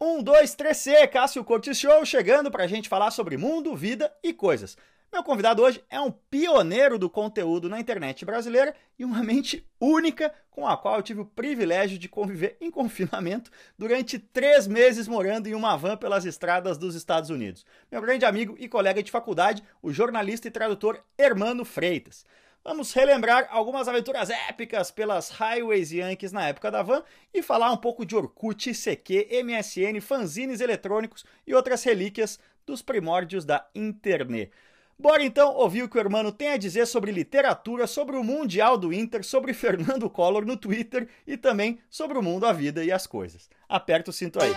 Um, dois, três, C, Cássio Cortes Show, chegando para a gente falar sobre mundo, vida e coisas. Meu convidado hoje é um pioneiro do conteúdo na internet brasileira e uma mente única com a qual eu tive o privilégio de conviver em confinamento durante três meses morando em uma van pelas estradas dos Estados Unidos. Meu grande amigo e colega de faculdade, o jornalista e tradutor Hermano Freitas. Vamos relembrar algumas aventuras épicas pelas highways Yankees na época da van e falar um pouco de Orkut, CQ, MSN, fanzines eletrônicos e outras relíquias dos primórdios da internet. Bora então ouvir o que o Hermano tem a dizer sobre literatura, sobre o Mundial do Inter, sobre Fernando Collor no Twitter e também sobre o mundo, a vida e as coisas. Aperta o cinto aí.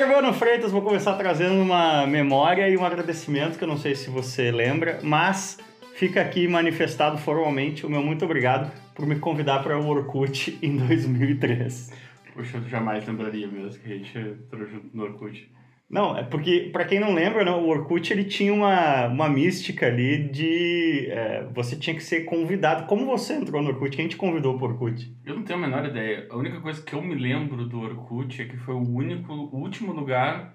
Hermano Freitas, vou começar trazendo uma memória e um agradecimento que eu não sei se você lembra, mas fica aqui manifestado formalmente o meu muito obrigado por me convidar para o Orkut em 2003. Poxa, eu jamais lembraria mesmo que a gente entrou junto no Orkut. Não, é porque, para quem não lembra, né, o Orkut ele tinha uma, uma mística ali de é, você tinha que ser convidado. Como você entrou no Orkut? Quem te convidou pro Orkut? Eu não tenho a menor ideia. A única coisa que eu me lembro do Orkut é que foi o único, o último lugar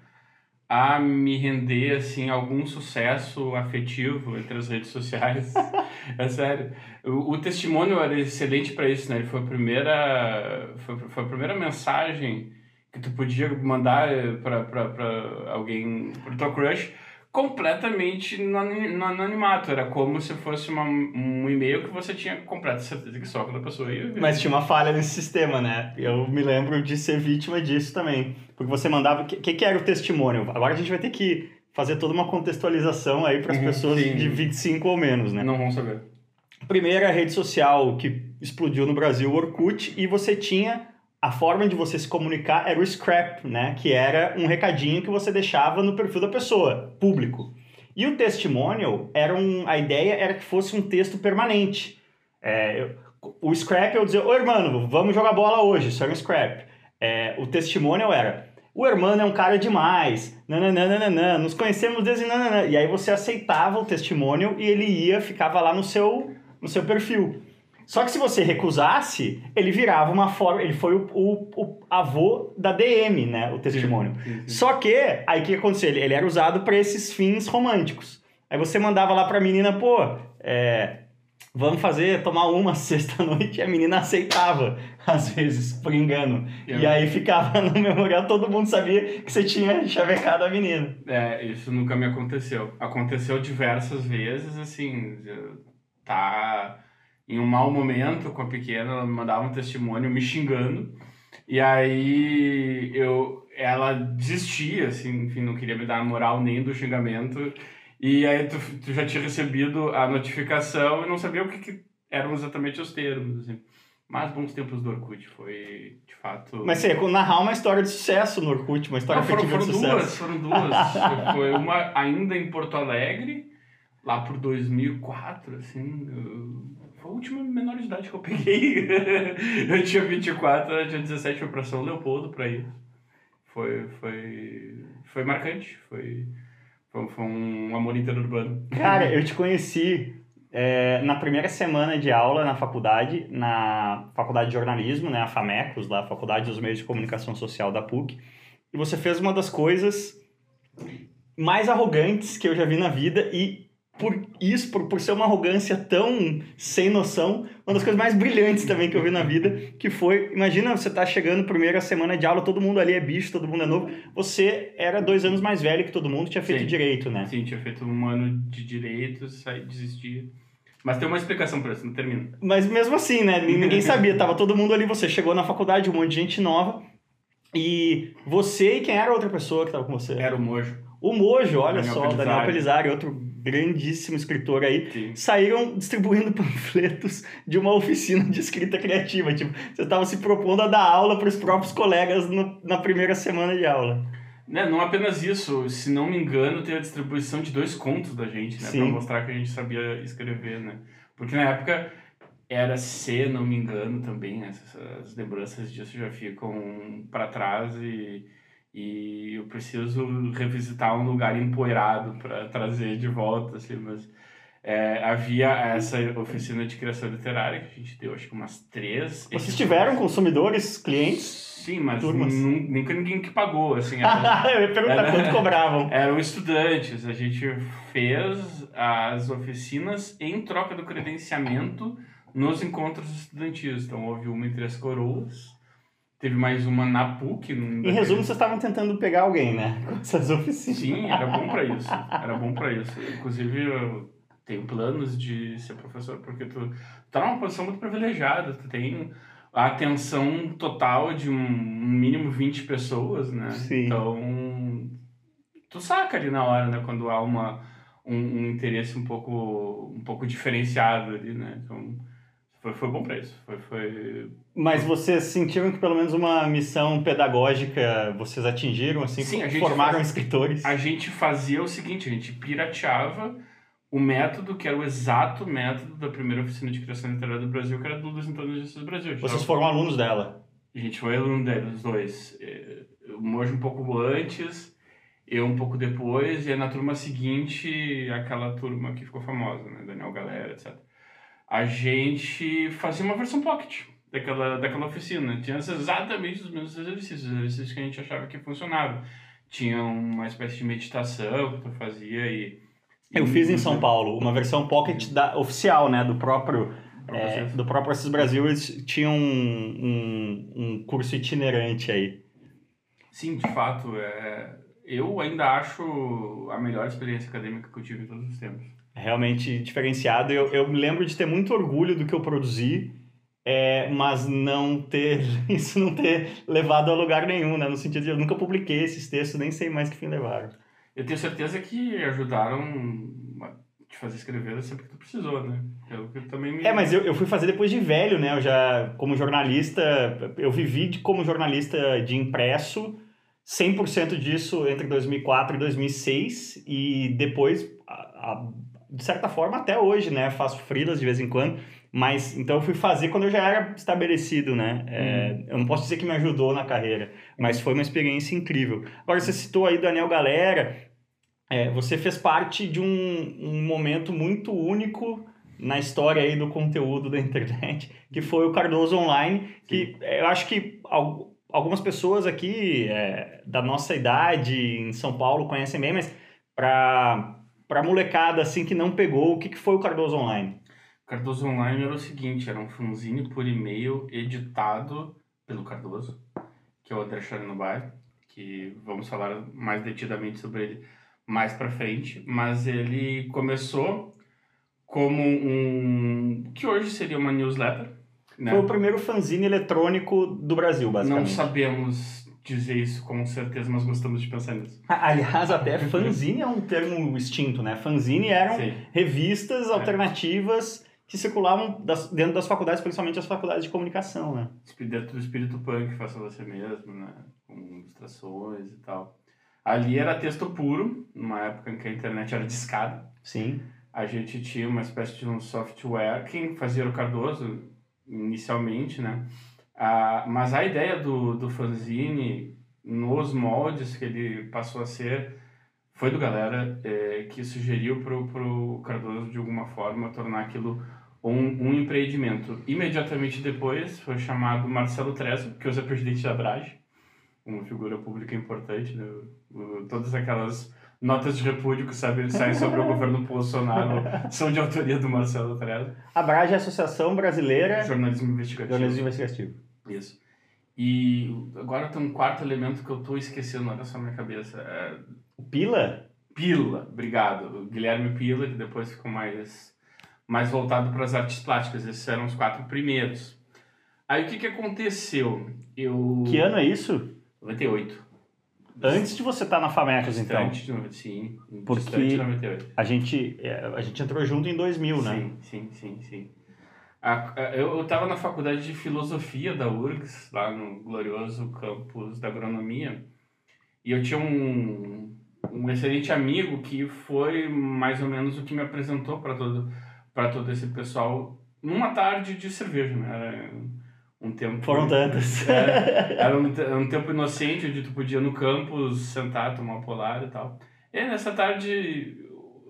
a me render assim algum sucesso afetivo entre as redes sociais. é sério. O, o testemunho era excelente para isso, né? Ele foi a primeira foi, foi a primeira mensagem que tu podia mandar eh, para alguém, pro teu crush, completamente no, no anonimato. Era como se fosse uma, um e-mail que você tinha completa certeza que só aquela pessoa ia ver. Mas tinha uma falha nesse sistema, né? Eu me lembro de ser vítima disso também. Porque você mandava... O que, que era o testemunho? Agora a gente vai ter que fazer toda uma contextualização aí para as uhum, pessoas sim. de 25 ou menos, né? Não vão saber. Primeira rede social que explodiu no Brasil, o Orkut, e você tinha a forma de você se comunicar era o scrap, né? Que era um recadinho que você deixava no perfil da pessoa, público. E o testimonial era um, a ideia era que fosse um texto permanente. É, o scrap eu dizer, ô irmão, vamos jogar bola hoje, isso era um scrap. É, o testimonial era, o irmão é um cara demais, nananana, nos conhecemos desde nananana. E aí você aceitava o testimonial e ele ia, ficava lá no seu, no seu perfil. Só que se você recusasse, ele virava uma forma. Ele foi o, o, o avô da DM, né? O testemunho. Sim, sim. Só que, aí o que aconteceu? Ele, ele era usado para esses fins românticos. Aí você mandava lá pra menina, pô, é, vamos fazer, tomar uma sexta-noite, e a menina aceitava, às vezes, por engano. e aí ficava no memorial, todo mundo sabia que você tinha chavecado a menina. É, isso nunca me aconteceu. Aconteceu diversas vezes, assim, tá em um mau momento com a pequena, ela me mandava um testemunho me xingando. E aí eu ela desistia, assim, enfim, não queria me dar moral nem do xingamento. E aí tu, tu já tinha recebido a notificação e não sabia o que, que eram exatamente os termos, assim. Mas bons tempos do Orkut, foi de fato. Mas você ia narrar uma história de sucesso no Orkut, uma história não, foram, foram de sucesso. duas, foram duas. foi uma ainda em Porto Alegre, lá por 2004, assim. Eu a última menor de idade que eu peguei. eu tinha 24, ela tinha 17, foi pra São Leopoldo pra ir. Foi, foi, foi marcante, foi, foi, foi um amor interurbano. Cara, eu te conheci é, na primeira semana de aula na faculdade, na faculdade de jornalismo, né, a FAMECOS, lá, a Faculdade dos Meios de Comunicação Social da PUC, e você fez uma das coisas mais arrogantes que eu já vi na vida e por isso, por, por ser uma arrogância tão sem noção, uma das coisas mais brilhantes também que eu vi na vida, que foi, imagina você tá chegando primeira semana de aula, todo mundo ali é bicho, todo mundo é novo, você era dois anos mais velho que todo mundo, tinha feito Sim. direito, né? Sim, tinha feito um ano de direito, saí, desistia. Mas tem uma explicação para isso, não termina. Mas mesmo assim, né? Ninguém sabia, tava todo mundo ali, você chegou na faculdade, um monte de gente nova, e você e quem era a outra pessoa que tava com você? Era o Mojo. O Mojo, olha Daniel só, Pelizari. Daniel Pelizari, outro grandíssimo escritor aí, Sim. saíram distribuindo panfletos de uma oficina de escrita criativa. Tipo, você estava se propondo a dar aula para os próprios colegas no, na primeira semana de aula. Né, não apenas isso, se não me engano, tem a distribuição de dois contos da gente, né? Para mostrar que a gente sabia escrever, né? Porque na época era se não me engano também, essas lembranças disso já ficam para trás e e eu preciso revisitar um lugar empoeirado para trazer de volta, assim, mas É, havia essa oficina de criação literária que a gente deu, acho que umas três. Vocês tiveram consumidores, clientes? Sim, mas nunca ninguém que pagou, assim. Era, Eu ia perguntar Era- quanto cobravam. eram estudantes. A gente fez as oficinas em troca do credenciamento nos encontros estudantis. Então, houve uma em Três Coroas, teve mais uma na PUC. Em resumo, vocês estavam tentando pegar alguém, né? Com essas oficinas. Sim, era bom pra isso. Era bom pra isso. Inclusive, eu tenho planos de ser professor, porque tu tá numa posição muito privilegiada. Tu tem a atenção total de um um mínimo 20 pessoas, né? Sim. Então, tu saca ali na hora, né? Quando há uma, um, um interesse um pouco, um pouco diferenciado ali, né? Então, foi, foi bom pra isso. Foi, foi... Mas vocês sentiram que pelo menos uma missão pedagógica vocês atingiram, assim? Sim, a gente formaram faz- escritores? a gente fazia o seguinte, a gente pirateava o método que era o exato método da primeira oficina de criação literária do Brasil, que era do Luiz Antônio Jesus Brasil. A gente, Vocês tava- foram alunos dela? a gente foi aluno deles, os dois. Eh, O Mojo um pouco antes, eu um pouco depois, e aí na turma seguinte, aquela turma que ficou famosa, né? Daniel Galera, etc. A gente fazia uma versão pocket daquela, daquela oficina. Tinha exatamente os mesmos exercícios, os exercícios que a gente achava que funcionavam. Tinha uma espécie de meditação que tu fazia e... Eu fiz em São Paulo uma versão pocket da, oficial, né? Do próprio, é, do próprio Assis Brasil. Eles tinham um, um, um curso itinerante aí. Sim, de fato, é... eu ainda acho a melhor experiência acadêmica que eu tive em todos os tempos. Realmente diferenciado. Eu, eu me lembro de ter muito orgulho do que eu produzi, é, mas não ter isso não ter levado a lugar nenhum, né? No sentido de eu nunca publiquei esses textos, nem sei mais que fim levaram. Eu tenho certeza que ajudaram a te fazer escrever sempre que tu precisou, né? Eu, que também me... É, mas eu, eu fui fazer depois de velho, né? Eu já, como jornalista, eu vivi de, como jornalista de impresso, 100% disso entre 2004 e 2006, e depois, a- a- de certa forma, até hoje, né? Faço freelas de vez em quando, mas então eu fui fazer quando eu já era estabelecido, né? É, Eu não posso dizer que me ajudou na carreira, mas foi uma experiência incrível. Agora, você citou aí Daniel Galera, é, você fez parte de um, um momento muito único na história aí do conteúdo da internet, que foi o Cardoso Online, que é, eu acho que al- algumas pessoas aqui é, da nossa idade em São Paulo conhecem bem, mas para para molecada assim que não pegou, o que, que foi o Cardoso Online? Cardoso Online era o seguinte, era um fanzine por e-mail editado pelo Cardoso, que é o André Charnobai, que vamos falar mais detidamente sobre ele mais pra frente, mas ele começou como um... que hoje seria uma newsletter, né? Foi o primeiro fanzine eletrônico do Brasil, Não basicamente. sabemos dizer isso com certeza, mas gostamos de pensar nisso. Aliás, até fanzine é um termo extinto, né? Fanzine eram Sim. revistas alternativas que circulavam das- dentro das faculdades, principalmente as faculdades de comunicação, né? Dentro do espírito punk, faça você mesmo, né? Com ilustrações e tal. Ali era texto puro, numa época em que a internet era discada. Sim. A gente tinha uma espécie de um software, quem fazia o Cardoso, inicialmente, né? Ah, mas a ideia do, do fanzine, nos moldes que ele passou a ser, foi do galera eh, que sugeriu pro, pro Cardoso, de alguma forma, tornar aquilo um, um empreendimento. Imediatamente depois, foi chamado Marcelo Trezo, que hoje é presidente da Brage, uma figura pública importante, né? Todas aquelas notas de repúdio que sabe, saem sobre o governo Bolsonaro são de autoria do Marcelo Trezo. A Brage é a Associação Brasileira Jornalismo investigativo. Jornalismo Investigativo. Isso. E agora tem um quarto elemento que eu tô esquecendo, olha só na minha cabeça. É O Pila? Pila, obrigado. O Guilherme Pila, que depois ficou mais, mais voltado para as artes plásticas. Esses eram os quatro primeiros. Aí o que, que aconteceu? Eu. Que ano é isso? 98. Antes de você estar na Famecas, então. Distante de 90, sim. Porque- Distante de 98. A gente, é, a gente entrou junto em 2000, né? Sim, sim, sim, sim. A- a- eu estava na faculdade de filosofia da URGS, lá no glorioso campus da agronomia, e eu tinha um, um excelente amigo que foi mais ou menos o que me apresentou para todo, todo esse pessoal numa tarde de cerveja, né? Era um tempo. Foram tantas. É, era um, um tempo inocente onde tu podia no campus sentar, tomar polar e tal. E nessa tarde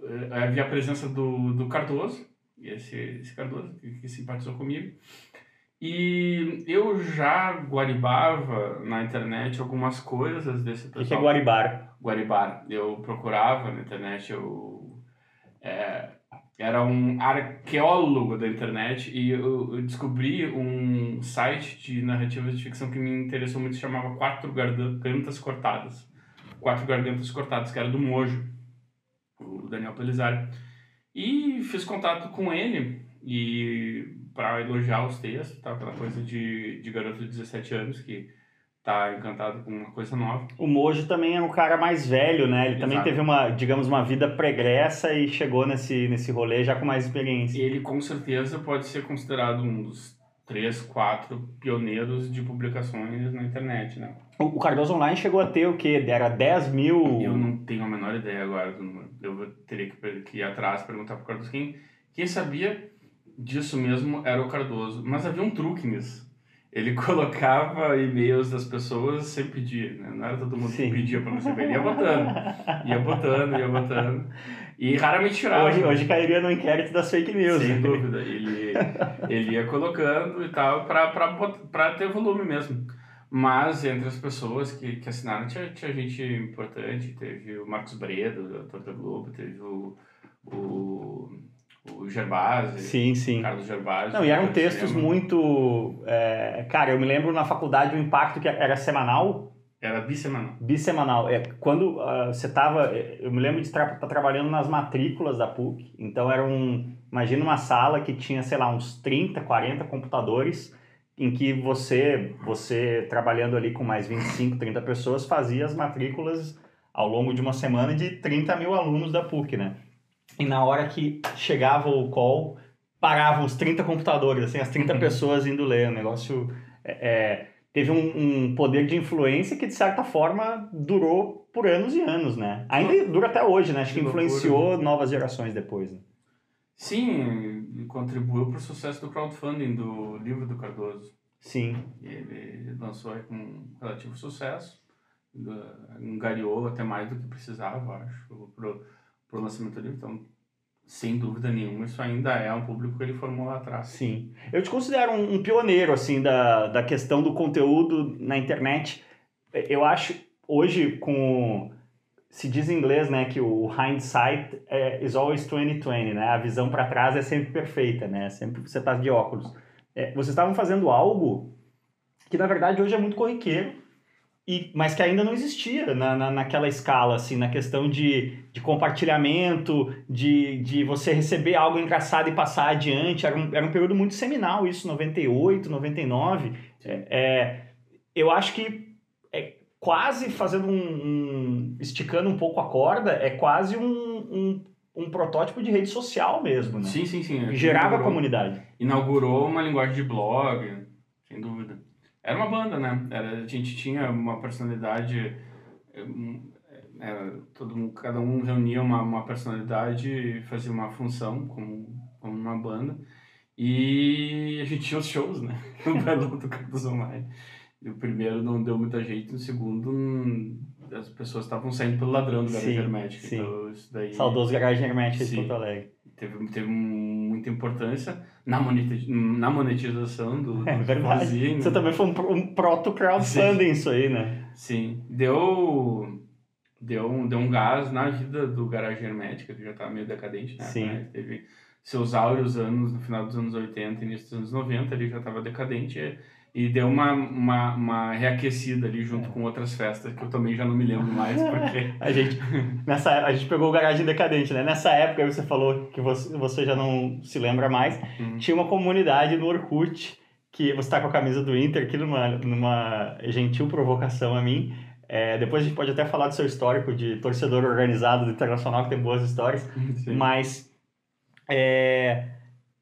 eh, havia a presença do, do Cardoso, esse, esse Cardoso que, que simpatizou comigo. E eu já guaribava na internet algumas coisas desse pessoal. O que é guaribar? Guaribar. Eu procurava na internet, eu é, era um arqueólogo da internet e eu, eu, descobri um site de narrativas de ficção que me interessou muito, chamava Quatro Gargantas Cortadas. Quatro Gargantas Cortadas, que era do Mojo, o Daniel Pelizari. E fiz contato com ele e para elogiar os textos, tá? aquela coisa de, de garoto de 17 anos que tá encantado com uma coisa nova. O Mojo também é um cara mais velho, né? Ele Exato. também teve uma, digamos, uma vida pregressa e chegou nesse, nesse rolê já com mais experiência. Ele com certeza pode ser considerado um dos três, quatro pioneiros de publicações na internet, né? O Cardoso Online chegou a ter o quê? Era 10 mil... Eu não tenho a menor ideia agora do número. Eu teria que ir atrás perguntar pro Cardoso quem, quem sabia disso mesmo era o Cardoso. Mas havia um truque nisso. Ele colocava e-mails das pessoas sem pedir, né? Não era todo mundo Sim. que pedia para receber. Ele ia botando, ia botando, ia botando. E raramente tirava. Hoje, hoje cairia no inquérito das fake news. Sem dúvida. Ele, ele ia colocando e tal para ter volume mesmo. Mas entre as pessoas que, que assinaram, tinha, tinha gente importante. Teve o Marcos Bredo, ator da Globo, teve o, o o Gervásio. Sim, sim. Carlos Gervásio. Não, e eram textos cinema. muito. É, cara, eu me lembro na faculdade o impacto que era semanal. Era bissemanal. Bissemanal. É, quando uh, você estava. Eu me lembro de estar tá trabalhando nas matrículas da PUC. Então era um. Imagina uma sala que tinha, sei lá, uns 30, 40 computadores em que você, você trabalhando ali com mais 25, 30 pessoas, fazia as matrículas ao longo de uma semana de 30 mil alunos da PUC, né? E na hora que chegava o call, paravam os 30 computadores, assim, as 30 uhum. pessoas indo ler. O negócio é, é, teve um, um, poder de influência que, de certa forma, durou por anos e anos, né? Ainda dura até hoje, né? Acho que, que influenciou novas gerações depois. Né? Sim, contribuiu para o sucesso do crowdfunding do livro do Cardoso. Sim. Ele lançou com relativo sucesso, angariou até mais do que precisava, acho, o lançamento livro. Então, sem dúvida nenhuma, isso ainda é um público que ele formou lá atrás. Sim. Eu te considero um, um pioneiro, assim, da, da questão do conteúdo na internet. Eu acho, hoje, com... Se diz em inglês, né, que o hindsight é, is always 2020, né? A visão para trás é sempre perfeita, né? Sempre você está de óculos. É, vocês estavam fazendo algo que, na verdade, hoje é muito corriqueiro, e, mas que ainda não existia na, na, naquela escala, assim, na questão de, de compartilhamento, de, de você receber algo engraçado e passar adiante. Era um, era um período muito seminal, isso, 98, 99. É, é, eu acho que é quase fazendo um, um, esticando um pouco a corda, é quase um, um, um protótipo de rede social mesmo, né? Sim, sim, sim. Gerava inaugurou, comunidade. Inaugurou uma linguagem de blog, sem dúvida. Era uma banda, né? Era, a gente tinha uma personalidade. Era, todo mundo, cada um reunia uma, uma personalidade e fazia uma função como, como uma banda. E a gente tinha os shows, né? No Belo do Carlos Online. O primeiro não deu muita jeito, o segundo as pessoas estavam saindo pelo ladrão do Garagem Hermética. Então, isso daí... Saudoso Garagem Hermética de Porto Alegre. Teve, teve muita importância na, na monetização do, é, verdade. Fazia, Você também foi um, um proto-crowdfunding isso aí, né? Sim. Deu, deu, um, deu um gás na vida do Garagem Hermética, que já estava meio decadente, né? Sim. Né? Teve seus áureos anos, no final dos anos 80 início dos anos 90, ele já estava decadente. E, e deu uma, uma, uma reaquecida ali junto é. com outras festas que eu também já não me lembro mais porque a gente nessa a gente pegou o garagem decadente né nessa época você falou que você, você já não se lembra mais uhum. tinha uma comunidade no Orkut que você está com a camisa do Inter aqui numa numa gentil provocação a mim é, depois a gente pode até falar do seu histórico de torcedor organizado do Internacional que tem boas histórias Sim. mas é,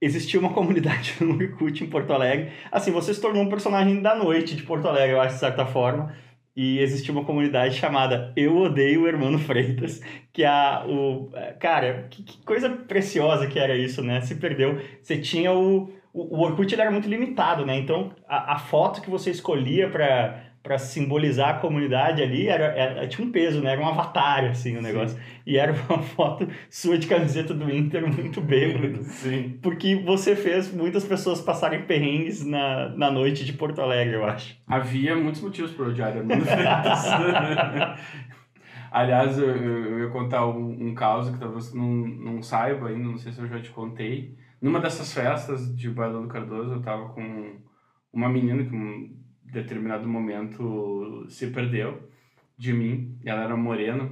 existia uma comunidade no Orkut em Porto Alegre. Assim, você se tornou um personagem da noite de Porto Alegre, eu acho, de certa forma. E existia uma comunidade chamada Eu Odeio o Hermano Freitas, que a o cara, que, que, coisa preciosa que era isso, né? Se perdeu. Você tinha o o, Orkut ele era muito limitado, né? Então a, a foto que você escolhia para para simbolizar a comunidade ali, era, era, tinha um peso, né? Era um avatar, assim, o negócio. Sim. E era uma foto sua de camiseta do Inter, muito bêbado. Sim. Porque você fez muitas pessoas passarem perrengues na, na noite de Porto Alegre, eu acho. Havia muitos motivos para odiar Armando Freitas. Aliás, eu, eu, ia contar um, um caso que talvez você não, não saiba ainda, não sei se eu já te contei. Numa dessas festas de Bailão do Cardoso, eu tava com uma menina que determinado momento se perdeu de mim. Ela era morena.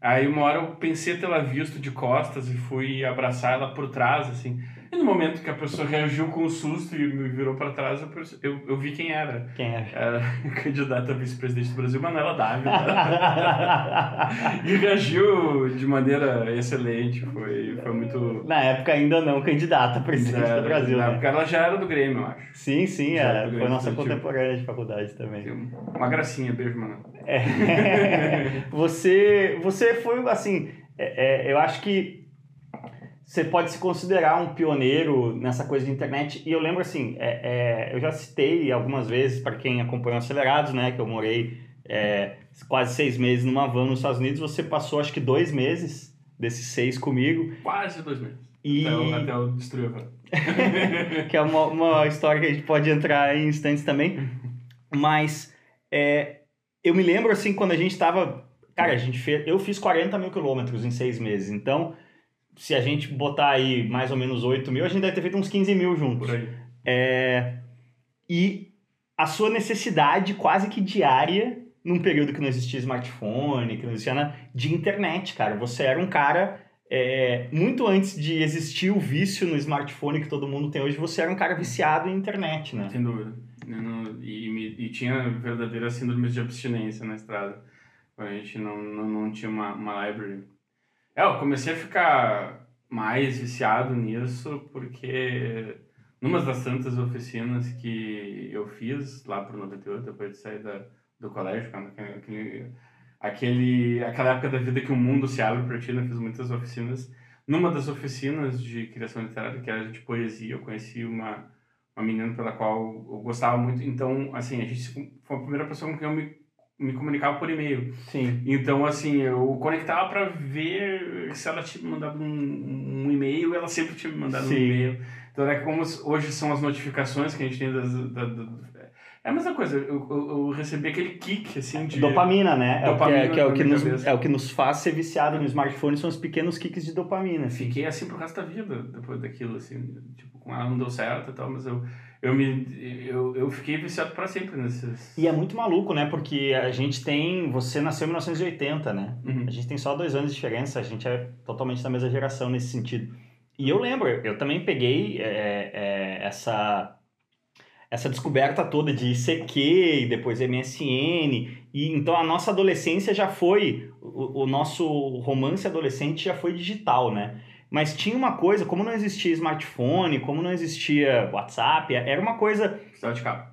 Aí uma hora eu pensei tê-la visto de costas e fui abraçar ela por trás, assim. E no momento que a pessoa reagiu com um susto e me virou para trás, eu, eu, vi quem era. Quem era? Era a candidata a vice-presidente do Brasil, Manuela Dávila. e reagiu de maneira excelente, foi, foi muito... Na época ainda não candidata a presidente era, do Brasil, Na né? época ela já era do Grêmio, eu acho. Sim, sim, é, foi nossa contemporânea de faculdade também. Uma gracinha, beijo, mano. É. você, você foi, assim, é, é, eu acho que você pode se considerar um pioneiro nessa coisa de internet. E eu lembro assim, é, é, eu já citei algumas vezes para quem acompanhou Acelerados, né, que eu morei é, quase seis meses numa van nos Estados Unidos. Você passou acho que dois meses desses seis comigo. Quase dois meses. E... Até, eu, até eu destruir a van. que é uma, uma história que a gente pode entrar em instantes também. Mas é, eu me lembro assim, quando a gente estava. Cara, a gente fez, eu fiz 40 mil quilômetros em seis meses. Então se a gente botar aí mais ou menos 8 mil, a gente deve ter feito uns 15 mil juntos. Por aí. É, e a sua necessidade quase que diária, num período que não existia smartphone, que não existia nada, de internet, cara. Você era um cara. É, muito antes de existir o vício no smartphone que todo mundo tem hoje, você era um cara viciado em internet, né? Sem dúvida. Não, e, e, tinha verdadeira síndrome de abstinência na estrada. A gente não, não, não tinha uma, uma library é, eu comecei a ficar mais viciado nisso porque numa das tantas oficinas que eu fiz lá pro 98, depois de sair da, do colégio, aquele, aquele, aquela época da vida que o mundo se abre para ti, eu fiz muitas oficinas. Numa das oficinas de criação literária, que era de poesia, eu conheci uma, uma menina pela qual eu gostava muito. Então, assim, a gente foi a primeira pessoa com quem eu me me comunicava por e-mail. Sim. Então, assim, eu conectava para ver se ela tinha me mandado um, um e-mail, ela sempre tinha me mandado Sim. um e-mail. Então, é como hoje são as notificações que a gente tem das, da, da, é a mesma coisa, eu, eu, eu, recebi aquele kick, assim, de... Dopamina, né? Dopamina é, o que, é, é, o que nos, é o que nos faz ser viciado no smartphone, são os pequenos kicks de dopamina. Assim. Fiquei assim pro resto da vida, depois daquilo, assim, tipo, com ela não deu certo e tal, mas eu eu, me, eu, eu fiquei viciado para sempre nesses. E é muito maluco, né? Porque a gente tem. Você nasceu em 1980, né? Uhum. A gente tem só dois anos de diferença, a gente é totalmente da mesma geração nesse sentido. E eu lembro, eu também peguei é, é, essa, essa descoberta toda de ICQ e depois MSN. E então a nossa adolescência já foi. O, o nosso romance adolescente já foi digital, né? Mas tinha uma coisa, como não existia smartphone, como não existia WhatsApp, era uma coisa. Precisava de carro.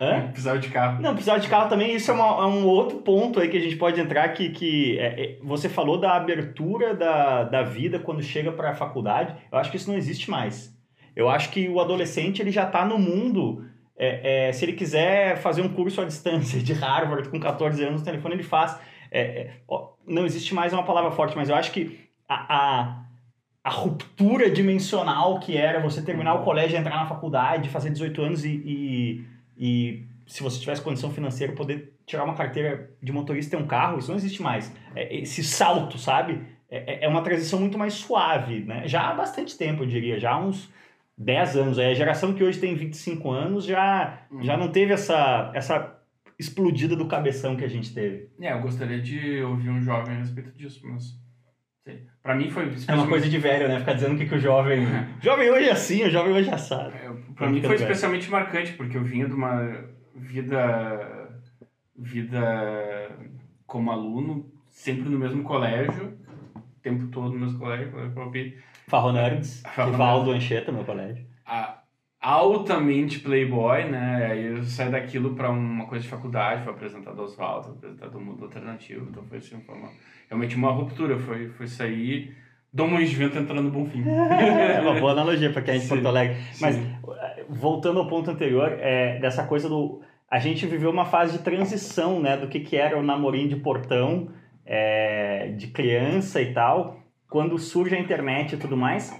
Hã? Precisava de carro. Não, precisava de carro também. Isso é, uma, é um outro ponto aí que a gente pode entrar. Que, que é, é, você falou da abertura da, da vida quando chega para a faculdade. Eu acho que isso não existe mais. Eu acho que o adolescente ele já está no mundo. É, é, se ele quiser fazer um curso à distância de Harvard com 14 anos no telefone, ele faz. É, é, não existe mais uma palavra forte, mas eu acho que a, a a ruptura dimensional que era você terminar o colégio, entrar na faculdade, fazer 18 anos e, e, e se você tivesse condição financeira, poder tirar uma carteira de motorista e ter um carro, isso não existe mais. É, esse salto, sabe? É, é, é uma transição muito mais suave, né? Já há bastante tempo, eu diria, já há uns 10 anos. É, a geração que hoje tem 25 anos já, uhum. já não teve essa, essa explodida do cabeção que a gente teve. É, eu gostaria de ouvir um jovem a respeito disso, mas Pra mim foi. É uma coisa de velho, né? Ficar dizendo que, que o jovem. O jovem hoje é assim, o jovem hoje é assado. É, pra mim foi especialmente marcante, porque eu vinha de uma vida. vida como aluno, sempre no mesmo colégio, o tempo todo no mesmo colégio, colégio Farro Nerds, rival do Ancheta, meu colégio. A, altamente playboy, né? Aí eu saí daquilo para uma coisa de faculdade, foi apresentado aos Oswaldo, apresentado do mundo alternativo, então foi assim, foi uma, realmente uma ruptura, foi, foi sair do Moinhos de Vento entrando no Bonfim. é uma boa analogia para quem é de Porto Alegre. Mas, sim. voltando ao ponto anterior, é, dessa coisa do... a gente viveu uma fase de transição, né, do que, que era o namorinho de portão, é, de criança e tal, quando surge a internet e tudo mais,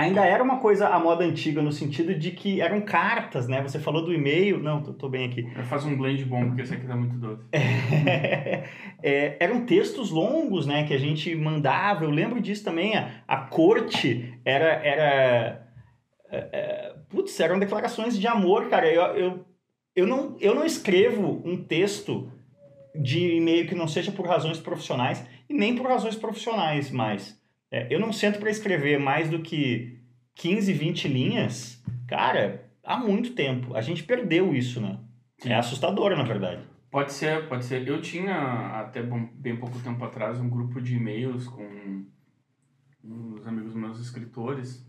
ainda era uma coisa à moda antiga, no sentido de que eram cartas, né? Você falou do e-mail. Não, tô, tô bem aqui. Eu faço um blend bom, porque esse aqui tá muito doce. é, eram textos longos, né? Que a gente mandava. Eu lembro disso também. A, a corte era. era é, é, putz, eram declarações de amor, cara. Eu, eu, eu, não, eu não escrevo um texto de e-mail que não seja por razões profissionais e nem por razões profissionais mais. É, eu não sento para escrever mais do que 15, 20 linhas, cara, há muito tempo. A gente perdeu isso, né? Sim. É assustador, na verdade. Pode ser, pode ser. Eu tinha até bem pouco tempo atrás um grupo de e-mails com uns amigos meus escritores.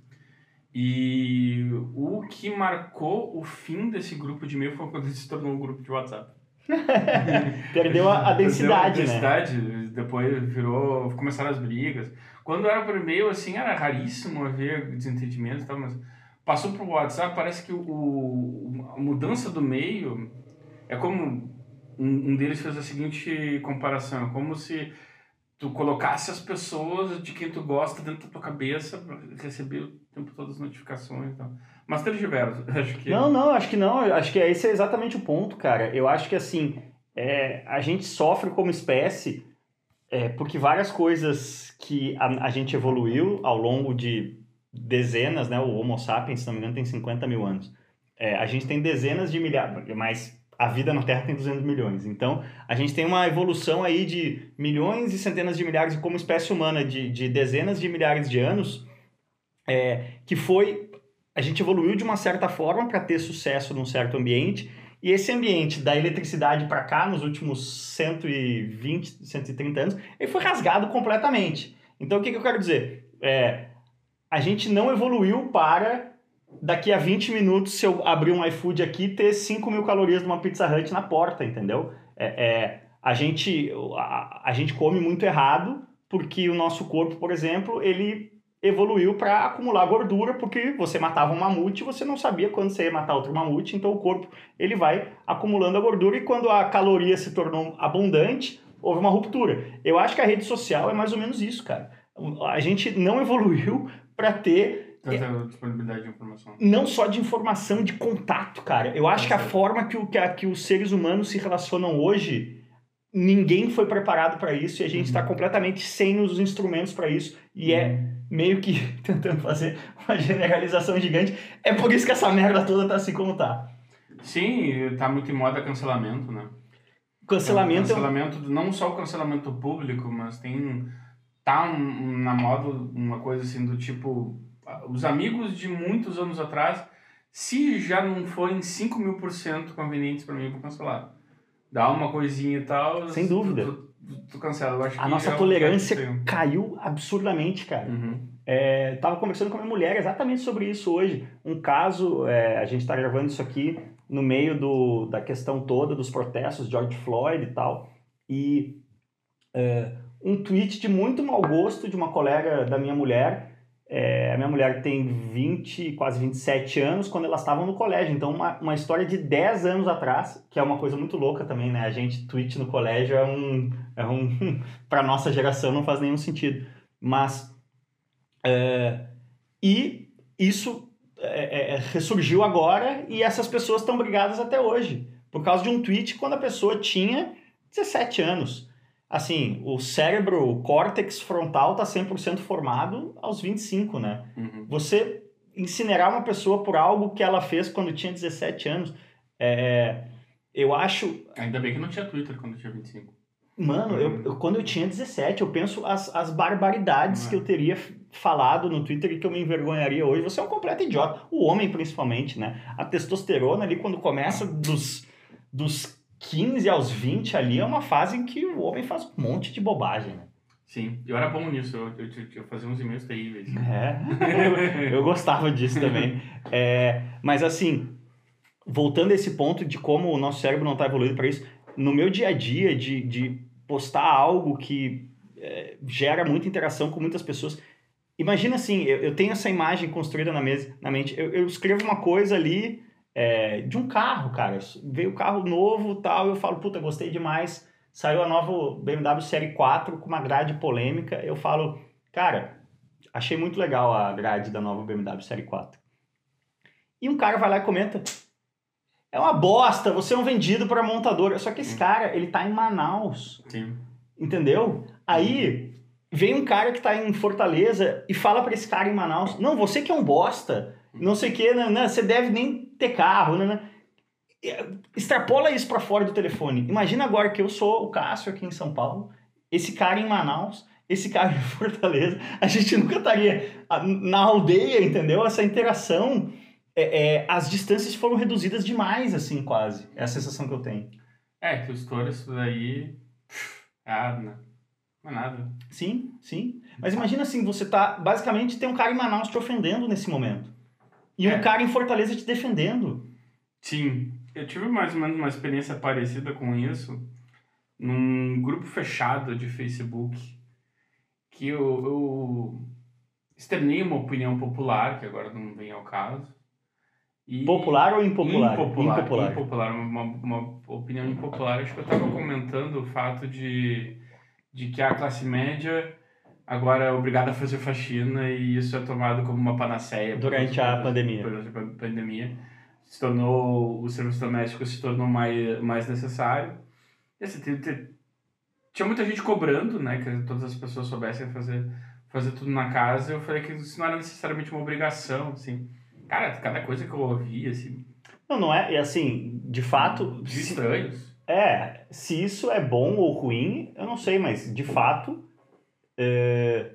E o que marcou o fim desse grupo de e-mail foi quando ele se tornou um grupo de WhatsApp. Perdeu a, a densidade, Perdeu a densidade, né? depois virou, começaram as brigas. Quando era por e-mail, assim, era raríssimo haver desentendimento e tal, mas passou pro WhatsApp, parece que o, a mudança do meio é como um, um deles fez a seguinte comparação, é como se tu colocasse as pessoas de quem tu gosta dentro da tua cabeça para receber o tempo todo as notificações e tal. Mas tergiverso, acho que... Não, não, acho que não. Acho que esse é exatamente o ponto, cara. Eu acho que, assim, é, a gente sofre como espécie é, porque várias coisas que a, a gente evoluiu ao longo de dezenas, né? O Homo sapiens, se não me engano, tem 50 mil anos. É, a gente tem dezenas de milhares, mas a vida na Terra tem 200 milhões. Então, a gente tem uma evolução aí de milhões e centenas de milhares, como espécie humana, de, de dezenas de milhares de anos, é, que foi. A gente evoluiu de uma certa forma para ter sucesso num certo ambiente, e esse ambiente da eletricidade para cá, nos últimos 120, 130 anos, ele foi rasgado completamente. Então, o que, que eu quero dizer? É, a gente não evoluiu para daqui a 20 minutos, se eu abrir um iFood aqui, ter 5 mil calorias de uma Pizza Hut na porta, entendeu? É, é, a, gente, a, a gente come muito errado porque o nosso corpo, por exemplo, ele evoluiu para acumular gordura porque você matava um mamute e você não sabia quando você ia matar outro mamute, então o corpo ele vai acumulando a gordura e quando a caloria se tornou abundante, houve uma ruptura. Eu acho que a rede social é mais ou menos isso, cara. A gente não evoluiu para ter Tanta disponibilidade de informação. Não só de informação, de contato, cara. Eu acho que a forma que, o, que, a, que os seres humanos se relacionam hoje, ninguém foi preparado para isso e a gente está uhum. completamente sem os instrumentos para isso. E é uhum. é meio que tentando fazer uma generalização gigante. É por isso que essa merda toda tá assim como tá. Sim, tá muito em moda cancelamento, né? Cancelamento. É cancelamento, não só o cancelamento público, mas tem. Tá um, na moda uma coisa assim do tipo os amigos de muitos anos atrás, se já não forem 5 mil por cento convenientes para mim, eu vou cancelar. Dá uma coisinha e tal. Sem dúvida. Tu, tu cancela. Eu acho a nossa é tolerância caiu absurdamente, cara. Uhum. É, tava conversando com a minha mulher exatamente sobre isso hoje. Um caso, é, a gente está gravando isso aqui no meio do, da questão toda dos protestos, George Floyd e tal. E é, um tweet de muito mau gosto de uma colega da minha mulher é, a minha mulher tem 20, quase 27 anos quando elas estavam no colégio. Então, uma, uma história de 10 anos atrás, que é uma coisa muito louca também, né? A gente, tweet no colégio é um. É um para nossa geração não faz nenhum sentido. Mas. É, e isso é, é, ressurgiu agora e essas pessoas estão brigadas até hoje. Por causa de um tweet quando a pessoa tinha 17 anos assim, o cérebro, o córtex frontal está 100% formado aos 25, né? Uhum. Você incinerar uma pessoa por algo que ela fez quando tinha 17 anos, é, eu acho... Ainda bem que não tinha Twitter quando tinha 25. Mano, eu, eu, quando eu tinha 17, eu penso as, as barbaridades uhum. que eu teria falado no Twitter e que eu me envergonharia hoje. Você é um completo idiota. O homem, principalmente, né? A testosterona ali, quando começa dos, dos 15 aos 20 ali é uma fase em que o homem faz um monte de bobagem, né? Sim, eu era bom nisso, eu, eu, eu fazia uns e-mails terríveis. É, eu, eu gostava disso também. É, mas assim, voltando a esse ponto de como o nosso cérebro não está evoluído para isso, no meu dia a dia de, de postar algo que é, gera muita interação com muitas pessoas, imagina assim, eu, eu tenho essa imagem construída na, mesa, na mente, eu, eu escrevo uma coisa ali é, de um carro, cara. Veio o carro novo tal, eu falo, puta, gostei demais. Saiu a nova BMW Série 4 com uma grade polêmica. Eu falo, cara, achei muito legal a grade da nova BMW Série 4. E um cara vai lá e comenta: é uma bosta, você é um vendido para montadora. Só que esse cara, ele tá em Manaus. Sim. Entendeu? Aí vem um cara que tá em Fortaleza e fala para esse cara em Manaus: não, você que é um bosta, não sei o que, não, não, você deve nem ter carro, né? né. Extrapola isso para fora do telefone. Imagina agora que eu sou o Cássio aqui em São Paulo, esse cara em Manaus, esse cara em Fortaleza, a gente nunca estaria na aldeia, entendeu? Essa interação, é, é, as distâncias foram reduzidas demais, assim, quase. É a sensação que eu tenho. É, que o estouro, isso daí. Ah, não. Não é nada. Sim, sim. Mas imagina assim, você tá. Basicamente tem um cara em Manaus te ofendendo nesse momento. E é. um cara em Fortaleza te defendendo. Sim. Eu tive mais ou menos uma experiência parecida com isso num grupo fechado de Facebook que eu, eu externei uma opinião popular, que agora não vem ao caso. E popular ou impopular? Impopular. Impopular. impopular uma, uma opinião impopular. Acho que eu estava comentando o fato de, de que a classe média agora é obrigada a fazer faxina e isso é tomado como uma panaceia. Durante a pandemia. Durante a pandemia. Se tornou, o serviço doméstico se tornou mais, mais necessário. E assim, tem, tem, tinha muita gente cobrando, né, que todas as pessoas soubessem fazer, fazer tudo na casa. Eu falei que isso não era necessariamente uma obrigação, assim. Cara, cada coisa que eu ouvi, assim... Não, não é, e assim, de fato... De estranhos. É, se isso é bom ou ruim, eu não sei, mas de fato é,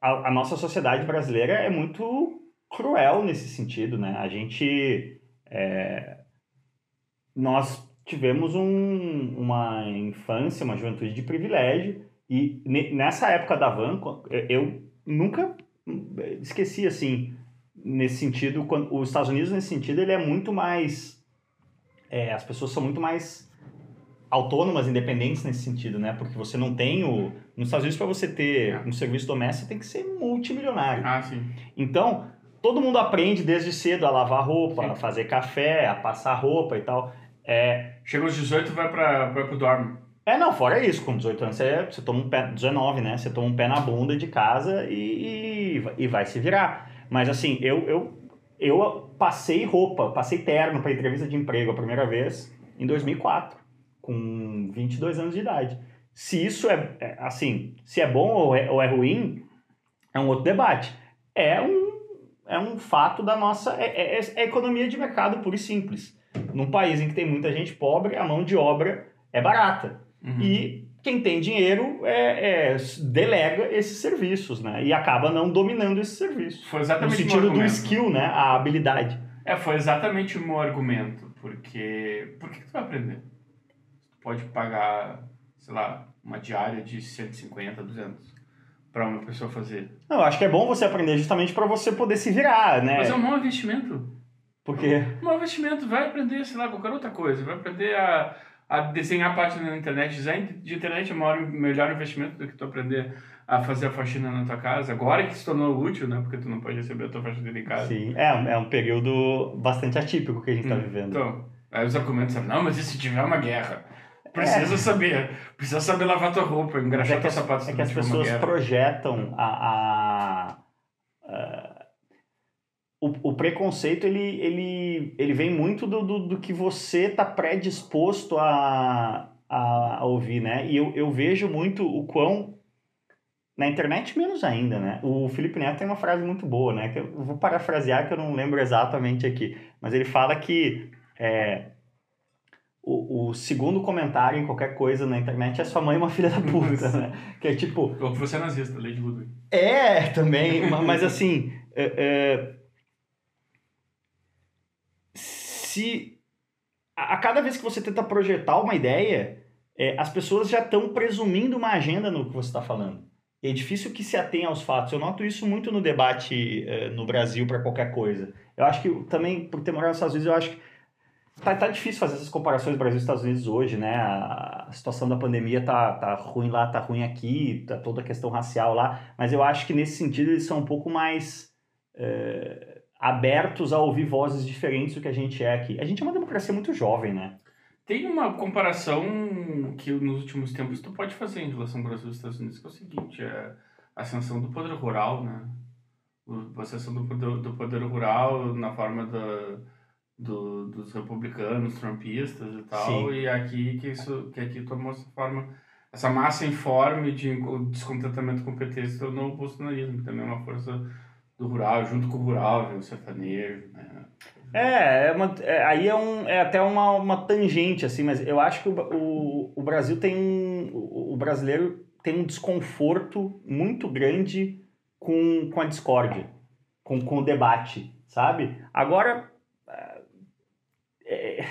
a, a, nossa sociedade brasileira é muito cruel nesse sentido, né? A gente... É, nós tivemos um, uma infância, uma juventude de privilégio e nessa época da van, eu nunca esqueci assim, nesse sentido, quando, os Estados Unidos nesse sentido ele é muito mais, é, as pessoas são muito mais autônomas, independentes nesse sentido, né? Porque você não tem o. Nos Estados Unidos, para você ter um serviço doméstico, você tem que ser multimilionário. Ah, sim. Então, todo mundo aprende desde cedo a lavar roupa, sim. a fazer café, a passar roupa e tal. É... Chega aos 18 vai para o dorme. É, não, fora isso, com 18 anos você, você toma um pé, 19, né? Você toma um pé na bunda de casa e, e, e vai se virar. Mas assim, eu, eu, eu passei roupa, passei terno para entrevista de emprego a primeira vez em 2004 com 22 anos de idade. Se isso é, é assim, se é bom ou é, ou é ruim, é um outro debate. É um, é um fato da nossa. É, é, é economia de mercado pura e simples. Num país em que tem muita gente pobre, a mão de obra é barata. Uhum. E quem tem dinheiro é, é, delega esses serviços, né? E acaba não dominando esses serviços. Foi exatamente no sentido do skill, né? A habilidade. É, foi exatamente o meu argumento. Porque. Por que, que tu vai aprender? Pode pagar, sei lá, uma diária de 150, 200 para uma pessoa fazer. Não, eu acho que é bom você aprender justamente para você poder se virar, né? Mas é um mau investimento. Por quê? Um mau investimento. Vai aprender, sei lá, qualquer outra coisa. Vai aprender a, a desenhar página na internet. Design de internet é o maior, melhor investimento do que tu aprender a fazer a faxina na tua casa. Agora que se tornou útil, né? Porque tu não pode receber a tua faxina em casa. Sim, é, é um período bastante atípico que a gente está hum, vivendo. Então, aí os argumentos são, não, mas e se tiver uma guerra? Precisa é. saber. Precisa saber lavar tua roupa, engraxar é teus sapatos. É que as pessoas projetam a, a, a o, o, preconceito ele, ele, ele vem muito do, do, do que você está predisposto a, a, a, ouvir, né? E eu, eu vejo muito o quão. Na internet, menos ainda, né? O Felipe Neto tem uma frase muito boa, né? Que eu vou parafrasear, que eu não lembro exatamente aqui. Mas ele fala que é, o, o, segundo comentário em qualquer coisa na internet é sua mãe é uma filha da puta, né? Que é tipo... Ou que você é nazista, Lady Woodward. É, também, mas assim... É, é, se... A cada vez que você tenta projetar uma ideia, é, as pessoas já estão presumindo uma agenda no que você está falando. É difícil que se atenha aos fatos. Eu noto isso muito no debate é, no Brasil para qualquer coisa. Eu acho que também, por ter morado nos Estados Unidos, eu acho que Tá, tá difícil fazer essas comparações Brasil e Estados Unidos hoje, né? A situação da pandemia tá, tá ruim lá, tá ruim aqui, tá toda a questão racial lá, mas eu acho que nesse sentido eles são um pouco mais. É, abertos a ouvir vozes diferentes do que a gente é aqui. A gente é uma democracia muito jovem, né? Tem uma comparação que nos últimos tempos tu pode fazer em relação ao Brasil e Estados Unidos, que é o seguinte, é a ascensão do poder rural, né? A ascensão do poder, do poder rural na forma da, do, dos republicanos, trumpistas e tal, Sim. e aqui que isso que aqui tomou essa forma, essa massa informe de descontentamento com o PT se tornou o bolsonarismo, que também é uma força do rural, junto com o rural, o sertanejo, né? É, é, uma, é aí é, um, é até uma, uma tangente, assim, mas eu acho que o, o, o Brasil tem um, o, o brasileiro tem um desconforto muito grande com, com a discórdia, com, com o debate, sabe? Agora, é,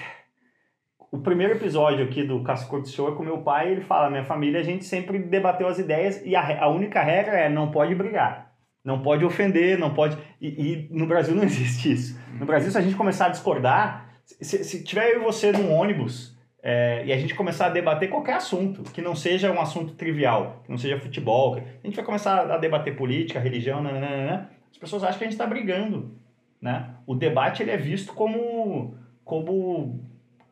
o primeiro episódio aqui do Casco Show é com meu pai, ele fala, minha família, a gente sempre debateu as ideias e a, a única regra é não pode brigar. Não pode ofender, não pode. E, e, no Brasil não existe isso. No Brasil, se a gente começar a discordar, se, se tiver eu e você num ônibus é, e a gente começar a debater qualquer assunto, que não seja um assunto trivial, que não seja futebol, a gente vai começar a debater política, religião, nananana, as pessoas acham que a gente está brigando. Né? O debate ele é visto como, como,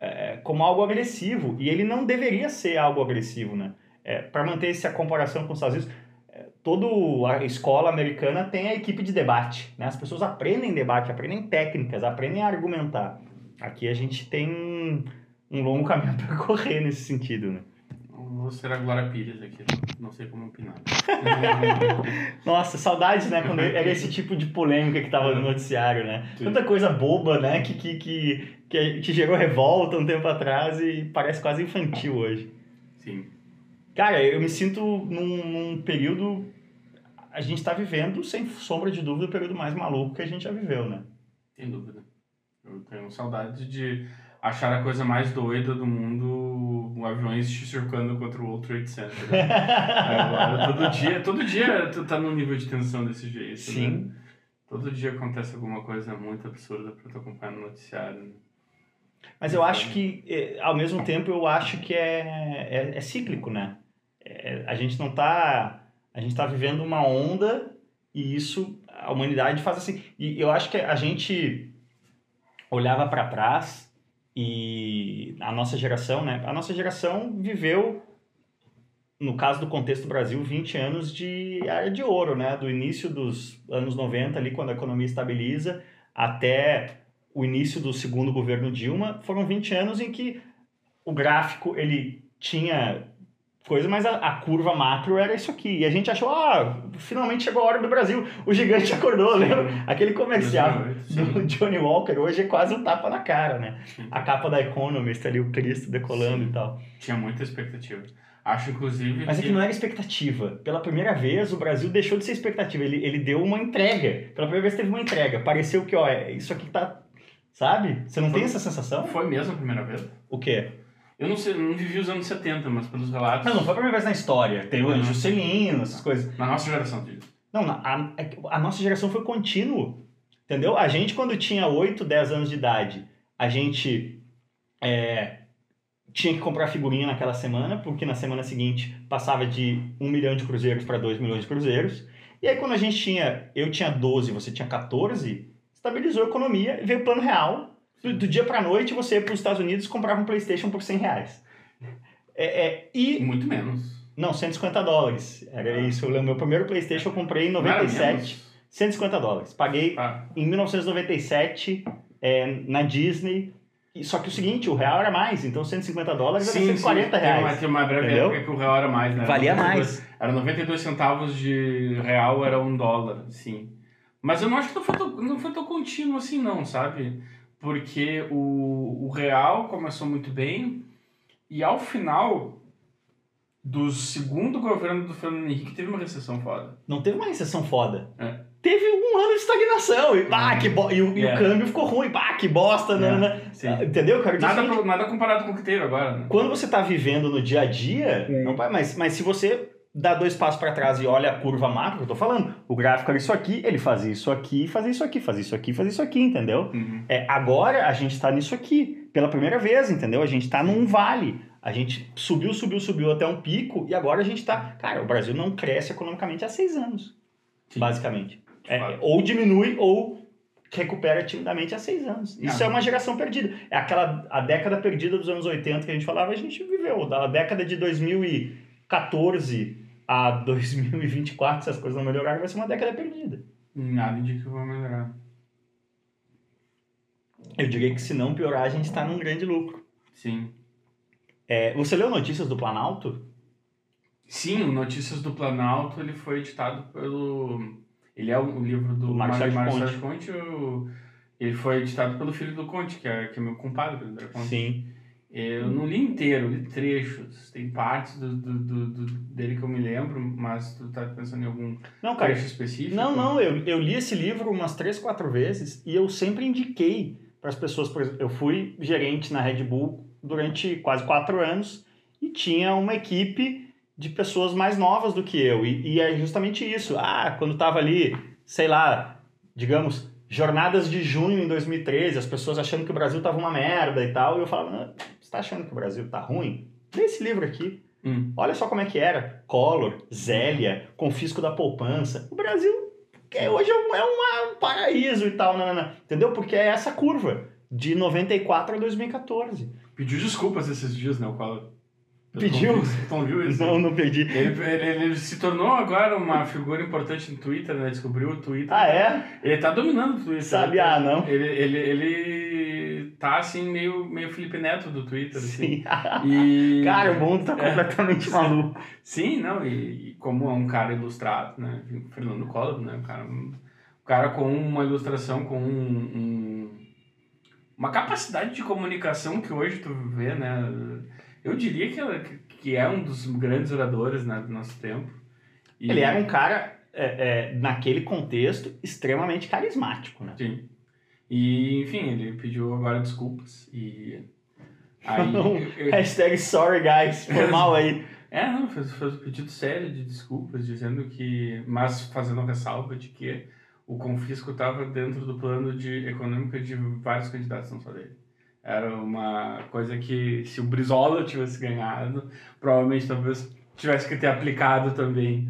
é, como algo agressivo e ele não deveria ser algo agressivo. Né? É, Para manter essa comparação com os Estados Unidos, toda a escola americana tem a equipe de debate, né? As pessoas aprendem debate, aprendem técnicas, aprendem a argumentar. Aqui a gente tem um, um longo caminho a percorrer nesse sentido, né? Vou ser a Glória Pires aqui, não sei como opinar. Nossa, saudades, né? Quando era esse tipo de polêmica que tava no noticiário, né? Tanta coisa boba, né? Que, que, que, que, que gerou revolta um tempo atrás e parece quase infantil hoje. Sim. Cara, eu me sinto num, num período. A gente está vivendo, sem sombra de dúvida, o período mais maluco que a gente já viveu, né? Sem dúvida. Eu tenho saudade de achar a coisa mais doida do mundo um aviões circando contra o World Trade Center. Né? Agora, todo dia, todo dia tu tá num nível de tensão desse jeito. Sim. Né? Todo dia acontece alguma coisa muito absurda para tu acompanhar no noticiário. Né? Mas eu acho que, ao mesmo tempo, eu acho que é, é, é cíclico, né? É, a gente não tá. A gente tá vivendo uma onda e isso a humanidade faz assim. E eu acho que a gente olhava para trás e a nossa geração, né? A nossa geração viveu, no caso do contexto do Brasil, 20 anos de área de ouro, né? Do início dos anos 90, ali, quando a economia estabiliza, até o início do segundo governo Dilma, foram 20 anos em que o gráfico ele tinha coisa, mas a, a, curva macro era isso aqui. E a gente achou, ah, finalmente chegou a hora do Brasil. O gigante acordou, lembra? Aquele comercial do Johnny Walker hoje é quase um tapa na cara, né? A capa da Economist ali, o Cristo decolando e tal. Tinha muita expectativa. Acho, inclusive. Mas que... é que não era expectativa. Pela primeira vez, o Brasil deixou de ser expectativa. Ele, ele deu uma entrega. Pela primeira vez, teve uma entrega. Pareceu que, ó, isso aqui tá. Sabe? Você não Foi- tem essa sensação? Foi mesmo a primeira vez? O quê? Eu não sei, não vivi os anos 70, mas pelos relatos. Não, não foi a primeira vez na história. Tem o Uhum. Juscelino, essas coisas. Na nossa geração, digo. Não, a, é a nossa geração foi contínuo. Entendeu? A gente, quando tinha 8, 10 anos de idade, a gente é, tinha que comprar figurinha naquela semana, porque na semana seguinte passava de 1 milhão de cruzeiros para 2 milhões de cruzeiros. E aí, quando a gente tinha. Eu tinha 12, você tinha 14, estabilizou a economia e veio o plano real. Do, do dia para noite, você ia para os Estados Unidos e comprava um PlayStation por 100 reais. É, é, e Muito menos. não, 150 dólares. Era isso. Eu lembro, meu primeiro PlayStation eu comprei em Não era 97. menos? 150 dólares. Paguei Ah, em 1997 é, na Disney. E- Só que o seguinte, o real era mais, então 150 dólares era 140 Tem uma, reais. tem uma breve Entendeu? época que o real era mais, né? Valia 92 mais. Era 92 centavos de real, era um dólar, sim. Mas eu não acho que não foi tão, não foi tão contínuo assim, não, sabe? Porque o, o real começou muito bem e ao final do segundo governo do Fernando Henrique teve uma recessão foda. Não teve uma recessão foda. É. Teve um ano de estagnação. E, pá, que bo... e, o, e o É. câmbio ficou ruim. Pá, que bosta. É, nanana. sim. Entendeu? Quero dizer o Nada, seguinte, pro- nada comparado com o que teve agora, né? quando você está vivendo no dia a dia, É. não vai mais. Mas se você dá dois passos para trás e olha a curva macro, eu tô falando, o gráfico era isso aqui, ele fazia isso aqui, fazia isso aqui, fazia isso aqui, fazia isso aqui, entendeu? Uhum. É, agora a gente está nisso aqui, pela primeira vez, entendeu? A gente está num vale. A gente subiu, subiu, subiu até um pico e agora a gente está. Cara, o Brasil não cresce economicamente há seis anos, Sim. basicamente. É, Claro. ou diminui ou recupera timidamente há seis anos. Isso Não. é uma geração perdida. É aquela a década perdida dos anos 80 que a gente falava, a gente viveu. Da década de 2014 a 2024, se as coisas não melhorarem, vai ser uma década perdida. Nada indica que vai melhorar. Eu diria que se não piorar, a gente está num grande lucro. Sim. É, você leu Notícias do Planalto? Sim, o Notícias do Planalto ele foi editado pelo. Ele é o livro do Mário Sérgio Conte. Conte. o- Ele foi editado pelo filho do Conte, que é, que é meu compadre, Conte. Sim. Eu não li inteiro, li trechos. Tem partes do, do, do- do- dele que eu me lembro, mas tu tá pensando em algum Não, cara, trecho específico? Não, não, eu, eu li esse livro umas três, quatro vezes e eu sempre indiquei para as pessoas. Por exemplo, eu fui gerente na Red Bull durante quase quatro anos e tinha uma equipe de pessoas mais novas do que eu. E, e é justamente isso. Ah, quando tava ali, sei lá, digamos, jornadas de junho em 2013, as pessoas achando que o Brasil tava uma merda e tal, e eu falava, "Não, você tá achando que o Brasil tá ruim? Lê esse livro aqui. Hum. Olha só como é que era. Collor, Zélia, confisco da poupança. O Brasil é, hoje é um, é uma- um paraíso e tal, não, não, não. entendeu? Porque é essa curva, de 94 a 2014. Pediu desculpas esses dias, né, o Collor? Pediu? Viu isso? Não, não perdi. Ele, ele, ele se tornou agora uma figura importante no Twitter, né? Descobriu o Twitter. Ah, é? Ele tá dominando o Twitter. Sabe, ah, não. Ele, ele, ele tá assim, meio, meio Felipe Neto do Twitter. Assim. Sim. E... Cara, o mundo tá É. completamente maluco. Sim, não, e, e como é um cara ilustrado, né? Fernando Collor, né? Um cara, um cara com uma ilustração, com um, um- uma capacidade de comunicação que hoje tu vê, né? Eu diria que, ela- que é um dos grandes oradores né, do nosso tempo. E- Ele era um cara, é, é, naquele contexto, extremamente carismático, né? Sim. E, enfim, ele pediu agora desculpas e... Aí, Não, eu- eu- Hashtag sorry guys, foi mal aí. É, não, fez, fez um pedido sério de desculpas, dizendo que. Mas fazendo a ressalva de que o confisco estava dentro do plano de econômico de vários candidatos, não só dele. Era uma coisa que, se o Brizola tivesse ganhado, provavelmente talvez tivesse que ter aplicado também.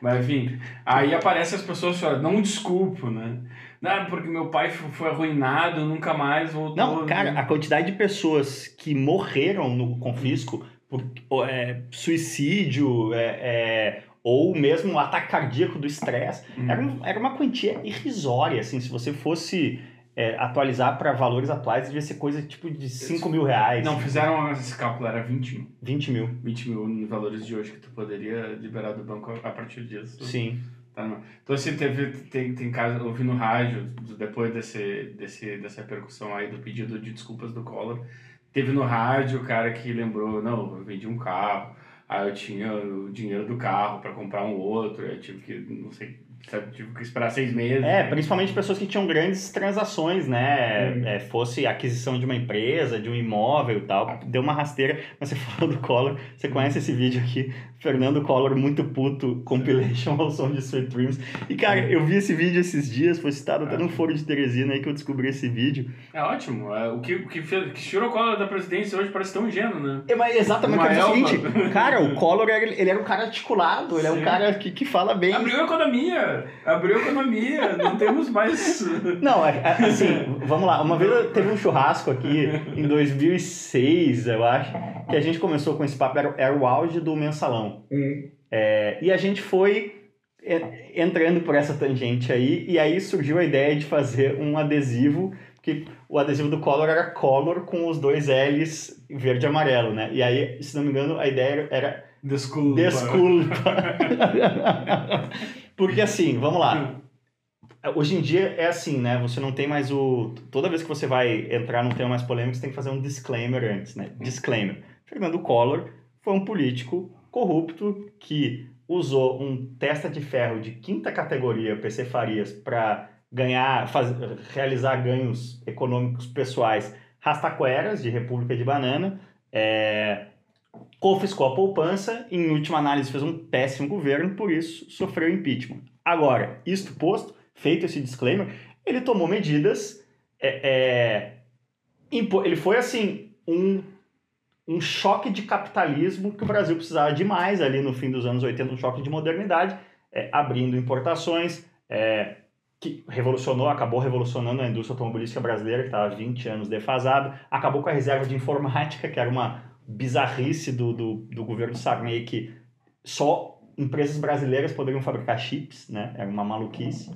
Mas enfim, aí aparecem as pessoas falando, não desculpo, né? Não, porque meu pai foi arruinado, nunca mais voltou. Não, cara, né? a quantidade de pessoas que morreram no confisco por é, suicídio é, é, ou mesmo ataque cardíaco do estresse Hum. era, um- era uma quantia irrisória, assim, se você fosse é, atualizar para valores atuais, devia ser coisa tipo de 5 mil reais, Não, fizeram esse cálculo, era 20 mil. 20 mil, 20 mil em valores de hoje que tu poderia liberar do banco a partir disso. sim. Tá Então, assim, teve, tem, tem casos, eu ouvi no rádio, depois desse, desse, dessa repercussão aí do pedido de desculpas do Collor, teve no rádio o cara que lembrou, não, eu vendi um carro, aí eu tinha o dinheiro do carro para comprar um outro, eu tive que, não sei, tive que esperar seis meses. É, principalmente pessoas que tinham grandes transações, né? Hum. É, fosse aquisição de uma empresa, de um imóvel e tal. Deu uma rasteira. Mas você falou do Collor, você conhece esse vídeo aqui? Fernando Collor, muito puto, compilation ao som de Sweet Dreams. E, cara, eu vi esse vídeo esses dias, foi citado até no Foro de Teresina aí que eu descobri esse vídeo. É ótimo, é, o que, o que, fez, que tirou o Collor da presidência hoje parece tão ingênuo, né? É, mas exatamente, é o seguinte, cara, o Collor, era- ele era um cara articulado, ele é um Sim. cara que, que fala bem. Abriu a economia, abriu economia, não temos mais... Não, é- é, assim, vamos lá. Uma vez teve um churrasco aqui em 2006, eu acho, que a gente começou com esse papo, era, era o auge do mensalão. É, e a gente foi é, entrando por essa tangente aí, e aí surgiu a ideia de fazer um adesivo, que o adesivo do Collor era Collor com os dois L's verde e amarelo, né? E aí, se não me engano, a ideia era Desculpa. Desculpa. Porque assim, vamos lá. Hoje em dia é assim, né? Você não tem mais o. Toda vez que você vai entrar num tema mais polêmico, você tem que fazer um disclaimer antes, né? Disclaimer. Fernando Collor foi um político corrupto que usou um testa de ferro de quinta categoria, PC Farias, para ganhar, faz, realizar ganhos econômicos pessoais rastaqueras de República de Banana. É, confiscou a poupança, em última análise fez um péssimo governo, por isso sofreu impeachment. Agora, isto posto, feito esse disclaimer, ele tomou medidas, é, é, ele foi assim, um, um choque de capitalismo que o Brasil precisava demais ali no fim dos anos 80, um choque de modernidade, é, abrindo importações, é, que revolucionou, acabou revolucionando a indústria automobilística brasileira, que estava 20 anos defasada, acabou com a reserva de informática, que era uma bizarrice do, do, do governo Sarney, que só empresas brasileiras poderiam fabricar chips, né? Era uma maluquice.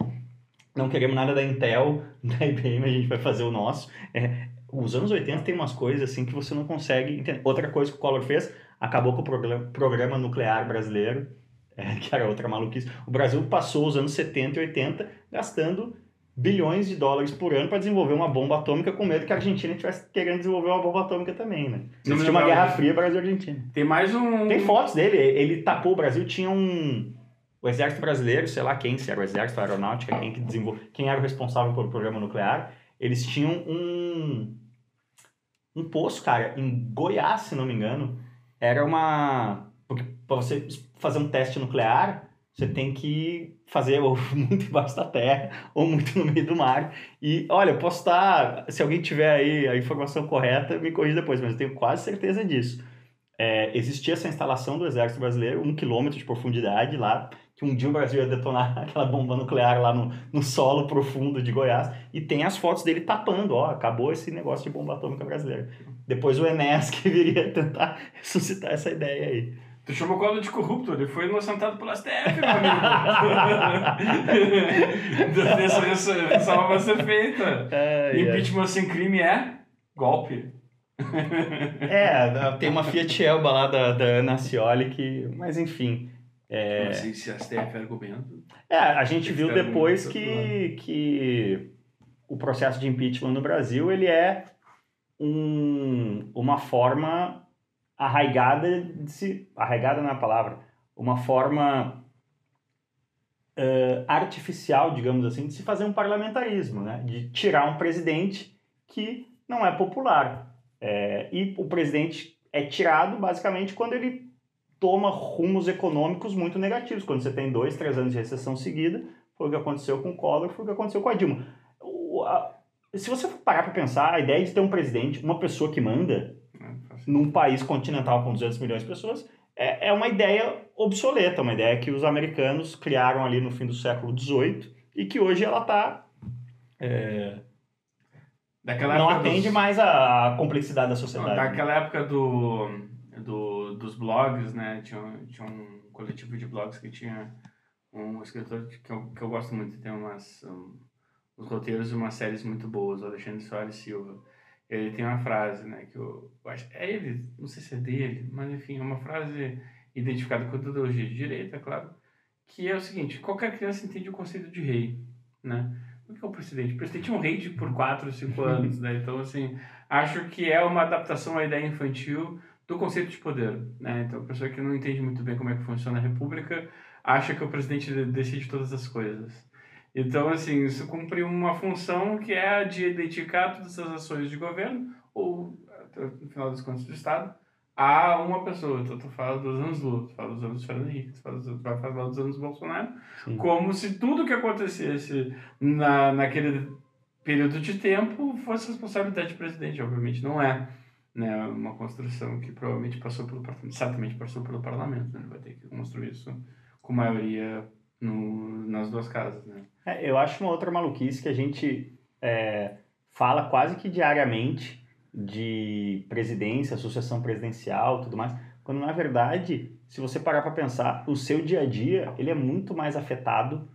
Não queremos nada da Intel, da IBM, a gente vai fazer o nosso. É, os anos 80 tem umas coisas assim que você não consegue entender. Outra coisa que o Collor fez, acabou com o programa, programa nuclear brasileiro, é, que era outra maluquice. O Brasil passou os anos 70 e 80 gastando bilhões de dólares por ano para desenvolver uma bomba atômica com medo que a Argentina estivesse querendo desenvolver uma bomba atômica também, né? Existia uma guerra fria Brasil-Argentina. Tem mais um... Tem fotos dele, ele tapou o Brasil, tinha um... O exército brasileiro, sei lá quem, se era o exército, a aeronáutica, quem que desenvolveu, quem era o responsável pelo programa nuclear, eles tinham um um poço, cara, em Goiás, se não me engano, era uma porque para você fazer um teste nuclear, você tem que fazer ou muito embaixo da terra ou muito no meio do mar. E olha, posso estar, se alguém tiver aí a informação correta, me corrija depois, mas eu tenho quase certeza disso. É, existia essa instalação do Exército Brasileiro, um quilômetro de profundidade lá, que um dia o Brasil ia detonar aquela bomba nuclear lá no, no solo profundo de Goiás, e tem as fotos dele tapando, ó, acabou esse negócio de bomba atômica brasileira. Depois o Enes que viria tentar ressuscitar essa ideia aí. Tu chamou o Collor de corrupto, ele foi inocentado pelo STF, meu amigo. Essa ressalva vai ser feita. Ai, Impeachment sem crime é golpe. É, tem uma Fiat Elba lá da, da Ana Scioli que... Mas enfim... É... Não sei se a STF argumento. É, a gente viu depois que, que o processo de impeachment no Brasil ele é um, uma forma arraigada de se arraigada não é palavra uma forma uh, artificial digamos assim de se fazer um parlamentarismo né? De tirar um presidente que não é popular. É, e o presidente é tirado basicamente quando ele toma rumos econômicos muito negativos. Quando você tem dois três anos de recessão seguida foi o que aconteceu com o Collor foi o que aconteceu com a Dilma. O, a, se você parar para pensar a ideia de ter um presidente uma pessoa que manda num país continental com 200 milhões de pessoas, é, é uma ideia obsoleta, uma ideia que os americanos criaram ali no fim do século XVIII e que hoje ela está... É, não atende dos... mais à complexidade da sociedade. Não, daquela época do, do, dos blogs, né? Tinha, tinha um coletivo de blogs que tinha um escritor que eu, que eu gosto muito, tem umas, um, uns roteiros de umas séries muito boas, o Alexandre Soares Silva ele tem uma frase, né, que eu, eu acho, é ele, não sei se é dele, mas enfim, é uma frase identificada com a ideologia de direita, é claro, que é o seguinte, qualquer criança entende o conceito de rei, né? O que é o presidente? O presidente é um rei de por 4, 5 anos, né? Então, assim, acho que é uma adaptação à ideia infantil do conceito de poder, né? Então, a pessoa que não entende muito bem como é que funciona a república acha que o presidente decide todas as coisas. Então, assim, isso cumpre uma função que é a de dedicar todas as ações de governo, ou, no final das contas, do Estado, a uma pessoa. Então, tu fala dos anos Lula, tu fala dos anos Fernando Henrique, tu fala dos, vai falar dos anos Bolsonaro, Sim. como se tudo que acontecesse na, naquele período de tempo fosse responsabilidade do presidente. Obviamente não é né, uma construção que provavelmente passou pelo certamente passou pelo parlamento, né? ele vai ter que construir isso com maioria no, nas duas casas, né? É, eu acho uma outra maluquice que a gente é, fala quase que diariamente de presidência, associação presidencial, tudo mais, quando na verdade, se você parar para pensar, o seu dia a dia ele é muito mais afetado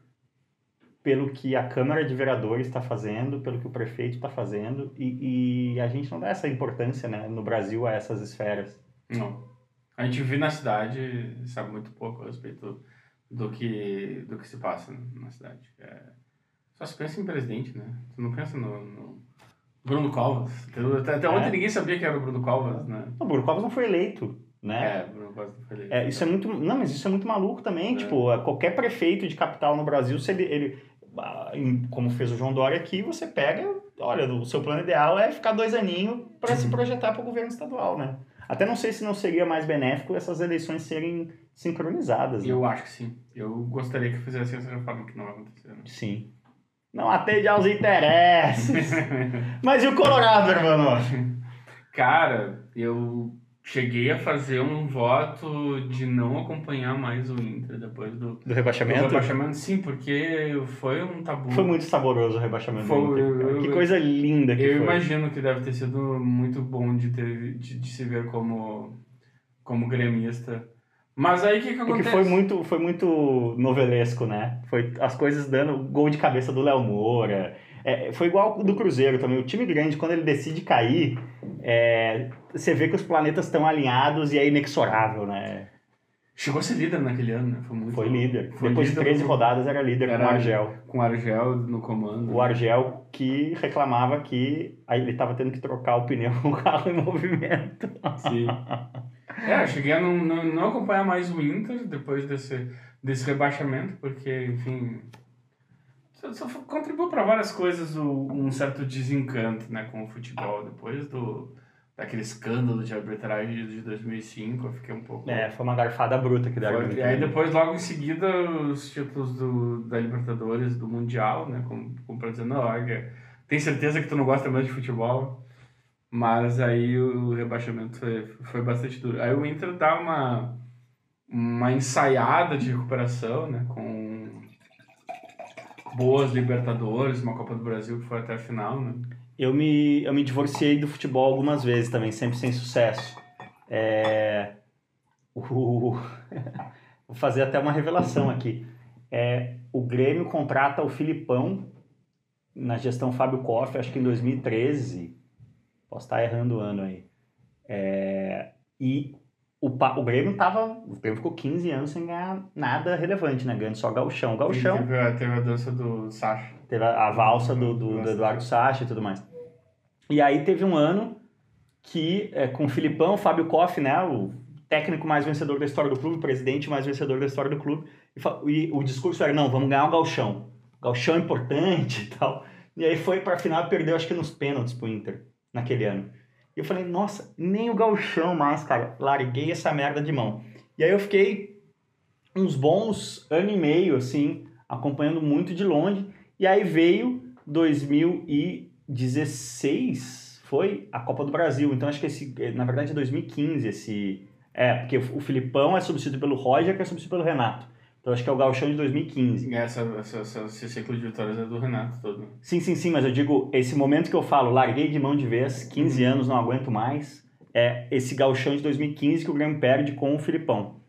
pelo que a Câmara de Vereadores está fazendo, pelo que o prefeito está fazendo, e, e, a gente não dá essa importância né, no Brasil a essas esferas. Não. A gente vive na cidade, sabe muito pouco a respeito do que, do que se passa na cidade. É, só se pensa em presidente, né? Tu não pensa no, no Bruno Covas. Até, até é. ontem ninguém sabia que era o Bruno Covas, né? O Bruno Covas não foi eleito, né? É, Bruno Covas não foi eleito. É, isso é muito... Não, mas isso é muito maluco também. É. Tipo, qualquer prefeito de capital no Brasil, se ele, ele... Ah, como fez o João Dória aqui, você pega... Olha, o seu plano ideal é ficar dois aninhos para se projetar para o governo estadual, né? Até não sei se não seria mais benéfico essas eleições serem sincronizadas. Né? Eu acho que sim. Eu gostaria que fizesse essa reforma que não vai acontecer. Né? Sim. Não atende aos interesses. Mas e o Colorado, irmão? Cara, eu cheguei a fazer um voto de não acompanhar mais o Inter depois do, Do rebaixamento? do rebaixamento. Sim, porque foi um tabu. Foi muito saboroso o rebaixamento Foi, do Inter, eu- Que eu- coisa linda que Eu foi. imagino que deve ter sido muito bom de, ter, de, de se ver como, como gremista. Mas aí o que, que Porque acontece? foi muito, foi muito novelesco, né? Foi as coisas dando gol de cabeça do Léo Moura. É, foi igual do Cruzeiro também. O time grande, quando ele decide cair, é, você vê que os planetas estão alinhados e é inexorável, né? Chegou a ser líder naquele ano, né? Foi muito Foi líder. Foi Depois de líder 13 do- rodadas era líder com Era o Argel. Com o Argel no comando. O Argel que reclamava que aí ele estava tendo que trocar o pneu com o carro em movimento. Sim. É, eu cheguei a não, não, não acompanhar mais o Inter depois desse, desse rebaixamento, porque, enfim. Só, contribuiu para várias coisas o, um certo desencanto né, com o futebol. Depois do, daquele escândalo de arbitragem de 2005, eu fiquei um pouco. É, foi uma garfada bruta que deram. E aí depois, logo em seguida, os títulos do, da Libertadores, do Mundial, né? Como, como pra dizer, não, olha, tem certeza que tu não gosta mais de futebol. Mas aí o rebaixamento foi, foi bastante duro. Aí o Inter dá uma, uma ensaiada de recuperação, né? Com boas Libertadores, uma Copa do Brasil que foi até a final, né? Eu me, eu me divorciei do futebol algumas vezes também, sempre sem sucesso. É, vou fazer até uma revelação aqui. É, o Grêmio contrata o Filipão na gestão Fábio Koff, acho que em 2013. Posso estar errando o ano aí. É, e o, o Grêmio tava. O Grêmio ficou 15 anos sem ganhar nada relevante, né? Ganhando só gauchão. Gauchão. Teve, a- teve a dança do Sacha. Teve a, a valsa do, do, do Eduardo Sacha e tudo mais. E aí teve um ano que, é, com o Filipão, o Fábio Koff, né, o técnico mais vencedor da história do clube, o presidente mais vencedor da história do clube, e, e o discurso era, não, vamos ganhar o galchão. Galchão é importante e tal. E aí foi pra final e perdeu, acho que nos pênaltis pro Inter, naquele ano. E eu falei, nossa, nem o galchão mais, cara. Larguei essa merda de mão. E aí eu fiquei uns bons ano e meio, assim, acompanhando muito de longe. E aí veio 2016, foi a Copa do Brasil. Então acho que esse, na verdade é 2015 esse, é, porque o Filipão é substituído pelo Roger, que é substituído pelo Renato. Então acho que é o Gauchão de 2015. Essa, essa, essa, esse ciclo de vitórias é do Renato todo. Sim, sim, sim, mas eu digo, esse momento que eu falo, larguei de mão de vez, 15 anos, não aguento mais, é esse gauchão de 2015 que o Grêmio perde com o Filipão.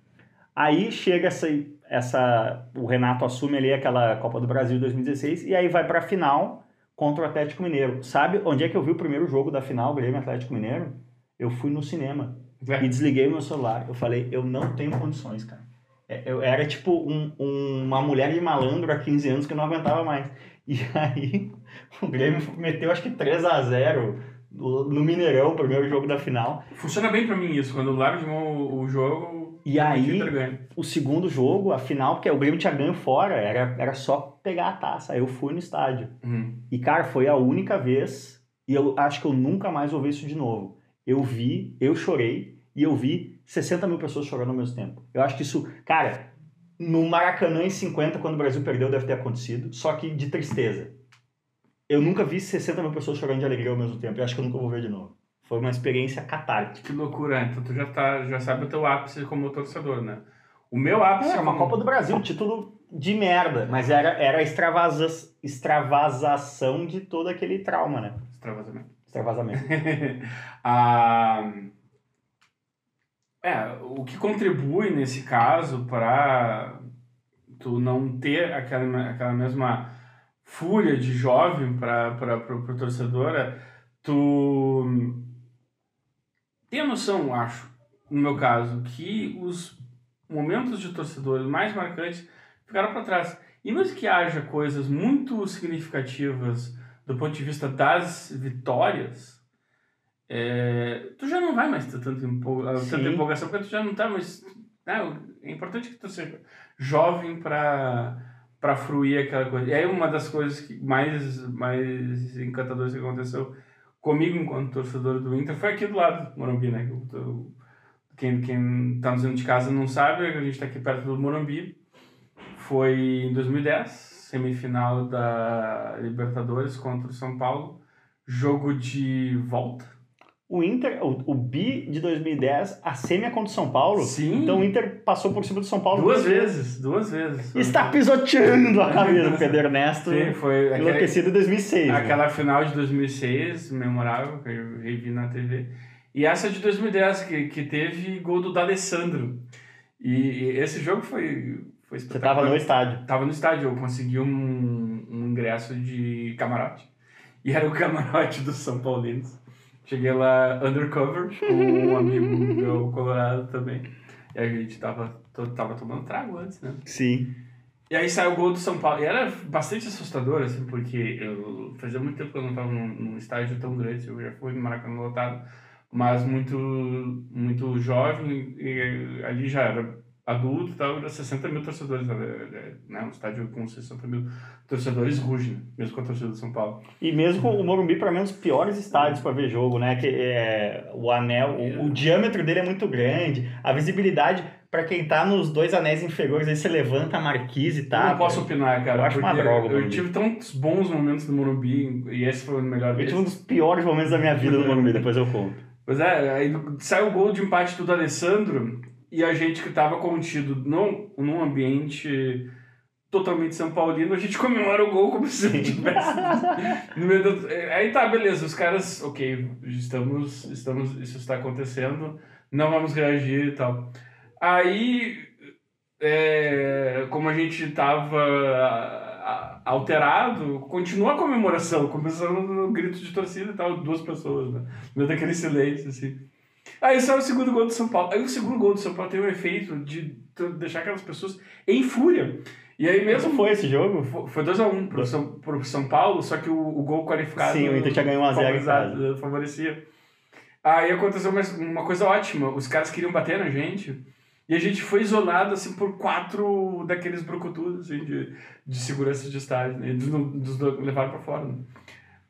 Aí chega essa, essa o Renato assume ali aquela Copa do Brasil de 2016 e aí vai para a final contra o Atlético Mineiro. Sabe onde é que eu vi o primeiro jogo da final Grêmio Atlético Mineiro? Eu fui no cinema e desliguei meu celular. Eu falei, eu não tenho condições, cara. É, Eu era tipo um- um- uma mulher de malandro há 15 anos que não aguentava mais. E aí o Grêmio meteu acho que 3 a 0 no Mineirão, o primeiro jogo da final. Funciona bem pra mim isso. Quando eu largo de mão o, o jogo, E aí, o segundo jogo, a final, porque o Grêmio tinha ganho fora, era, era só pegar a taça. Aí eu fui no estádio. Uhum. E, cara, foi a única vez, e eu acho que eu nunca mais vou ver isso de novo. Eu vi, eu chorei, e eu vi 60 mil pessoas chorando ao mesmo tempo. Eu acho que isso, cara, no Maracanã em 50, quando o Brasil perdeu, deve ter acontecido, só que de tristeza. Eu nunca vi 60 mil pessoas chorando de alegria ao mesmo tempo. Eu acho que eu nunca vou ver de novo. Foi uma experiência catártica. Que loucura, então tu já, tá, já sabe o teu ápice como torcedor, né? O meu ápice Era É, uma como- Copa do Brasil, um título de merda, mas era, era a extravasa, extravasação de todo aquele trauma, né? Extravasamento. Extravasamento. Ah, é, o que contribui nesse caso para tu não ter aquela, aquela mesma fúria de jovem para o torcedor é tu tem a noção, acho, no meu caso, que os momentos de torcedores mais marcantes ficaram para trás. E mesmo que haja coisas muito significativas do ponto de vista das vitórias, é, tu já não vai mais ter tanto empol tanta Sim. empolgação, porque tu já não tá mais. Né? É importante que tu seja jovem para para fruir aquela coisa. E aí uma das coisas que mais, mais encantadoras que aconteceu comigo enquanto torcedor do Inter foi aqui do lado do Morumbi, né? Quem, quem tá nos vendo de casa não sabe, a gente tá aqui perto do Morumbi. Foi em 2010, semifinal da Libertadores contra o São Paulo. Jogo de volta. O Inter, o, o bi de 2010, a semi é contra o São Paulo. Sim. Então o Inter passou por cima do São Paulo Duas vezes, duas vezes. Está pisoteando a camisa do Pedro Ernesto. Sim, foi Enlouquecido em 2006. né? Aquela final de 2006, memorável, que eu revi na TV. E essa de 2010, que, que teve gol do D'Alessandro. E, e esse jogo foi, foi Você espetacular. tava no estádio. Tava no estádio, eu consegui um, um ingresso de camarote. E era o camarote dos São Paulinos. Cheguei lá undercover com um amigo meu colorado também. E a gente tava, tava tomando trago antes, né? Sim. E aí saiu o gol do São Paulo. E era bastante assustador, assim, porque eu fazia muito tempo que eu não estava num, num estádio tão grande. Eu já fui no Maracanã lotado, mas muito, muito jovem. E ali já era adulto e tal, era 60 mil torcedores. Né? Um estádio com 60 mil torcedores ruge, né? mesmo com a torcida do São Paulo. E mesmo o Morumbi, para mim, é um dos piores estádios para ver jogo, né? Que é, o anel, o, o diâmetro dele é muito grande, a visibilidade, para quem tá nos dois anéis inferiores, aí você levanta a marquise e tá. eu não posso opinar, cara. Eu acho uma droga Eu tive tantos bons momentos no Morumbi, e esse foi o melhor Eu tive um dos piores momentos da minha vida no Morumbi, depois eu conto. Pois é, aí saiu o gol de empate do Alessandro e a gente que estava contido num, num ambiente totalmente São Paulino, a gente comemora o gol como se tivesse. do- Aí tá, beleza, os caras, ok, estamos, estamos, isso está acontecendo, não vamos reagir e tal. Aí, é, como a gente tava a- a- alterado, continua a comemoração, começando no grito de torcida e tal, duas pessoas, né? No meio daquele silêncio, assim. Aí saiu o segundo gol do São Paulo. Aí o segundo gol do São Paulo tem o efeito de deixar aquelas pessoas em fúria. E aí mesmo Mesmo foi esse jogo? Fo- Foi 2x1 pro, São, pro São Paulo, só que o, o gol qualificado. Sim, o Inter tinha ganho 1 a 0 em favorizado- Favorecia. Aí aconteceu uma, uma coisa ótima. Os caras queriam bater na gente. E a gente foi isolado, assim, por quatro daqueles brucutus, assim, de, de segurança de estádio. Né? Eles nos levaram pra fora, né?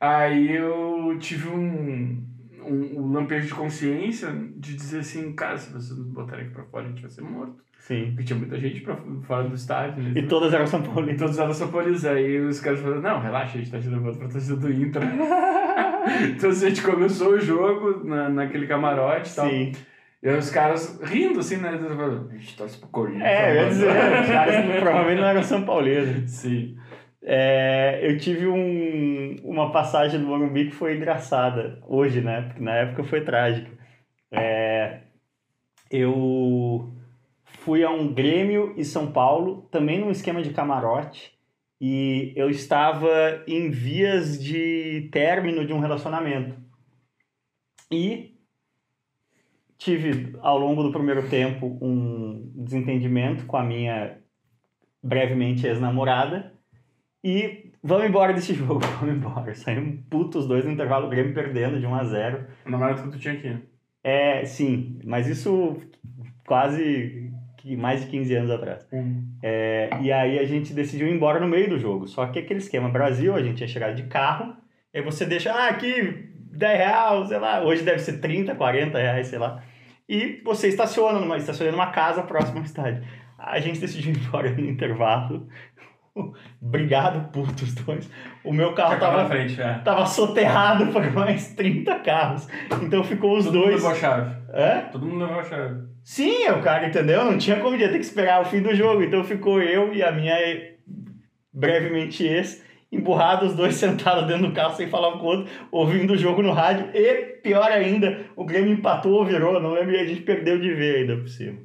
Aí eu tive um, um, um lampejo de consciência de dizer assim, cara, se vocês nos botarem aqui pra fora, a gente vai ser morto. Sim. Porque tinha muita gente pra fora do estádio. né? E todas eram São E Paulinos. todos eram São Paulinos. Aí os caras falaram, não, relaxa, a gente tá te levando pra torcida do Inter. então assim, a gente começou o jogo na, naquele camarote e tal. Sim. E os caras rindo assim, né? A gente torce pro Corinthians. É, eu ia mano." dizer, os caras provavelmente não eram São Paulinos. Sim. É, eu tive um, uma passagem no Morumbi que foi engraçada hoje, né? Porque na época foi trágica. É, eu fui a um Grêmio e São Paulo, também num esquema de camarote, e eu estava em vias de término de um relacionamento. E tive, ao longo do primeiro tempo, um desentendimento com a minha brevemente ex-namorada. E vamos embora desse jogo, vamos embora. Saímos putos os dois no intervalo, o Grêmio perdendo de 1 a 0 O namorado que tu tinha aqui. É, sim, mas isso quase mais de 15 anos atrás. É, e aí a gente decidiu ir embora no meio do jogo. Só que aquele esquema Brasil, a gente tinha chegado de carro, aí você deixa, ah, aqui 10 reais, sei lá, hoje deve ser 30, 40 reais, sei lá. E você estaciona numa, estaciona numa casa próxima ao estádio. A gente decidiu ir embora no intervalo. Obrigado, putos dois. O meu carro na tava, frente, é. tava soterrado por mais 30 carros. Então ficou os Todo mundo dois. levou a chave. Hã? Todo mundo levou a chave. Sim, o cara, entendeu? Não tinha como ia ter que esperar o fim do jogo. Então ficou eu e a minha brevemente ex, emburrados, os dois sentados dentro do carro sem falar um com o outro, ouvindo o jogo no rádio. E, pior ainda, o Grêmio empatou ou virou, não lembro, e a gente perdeu de ver ainda por cima.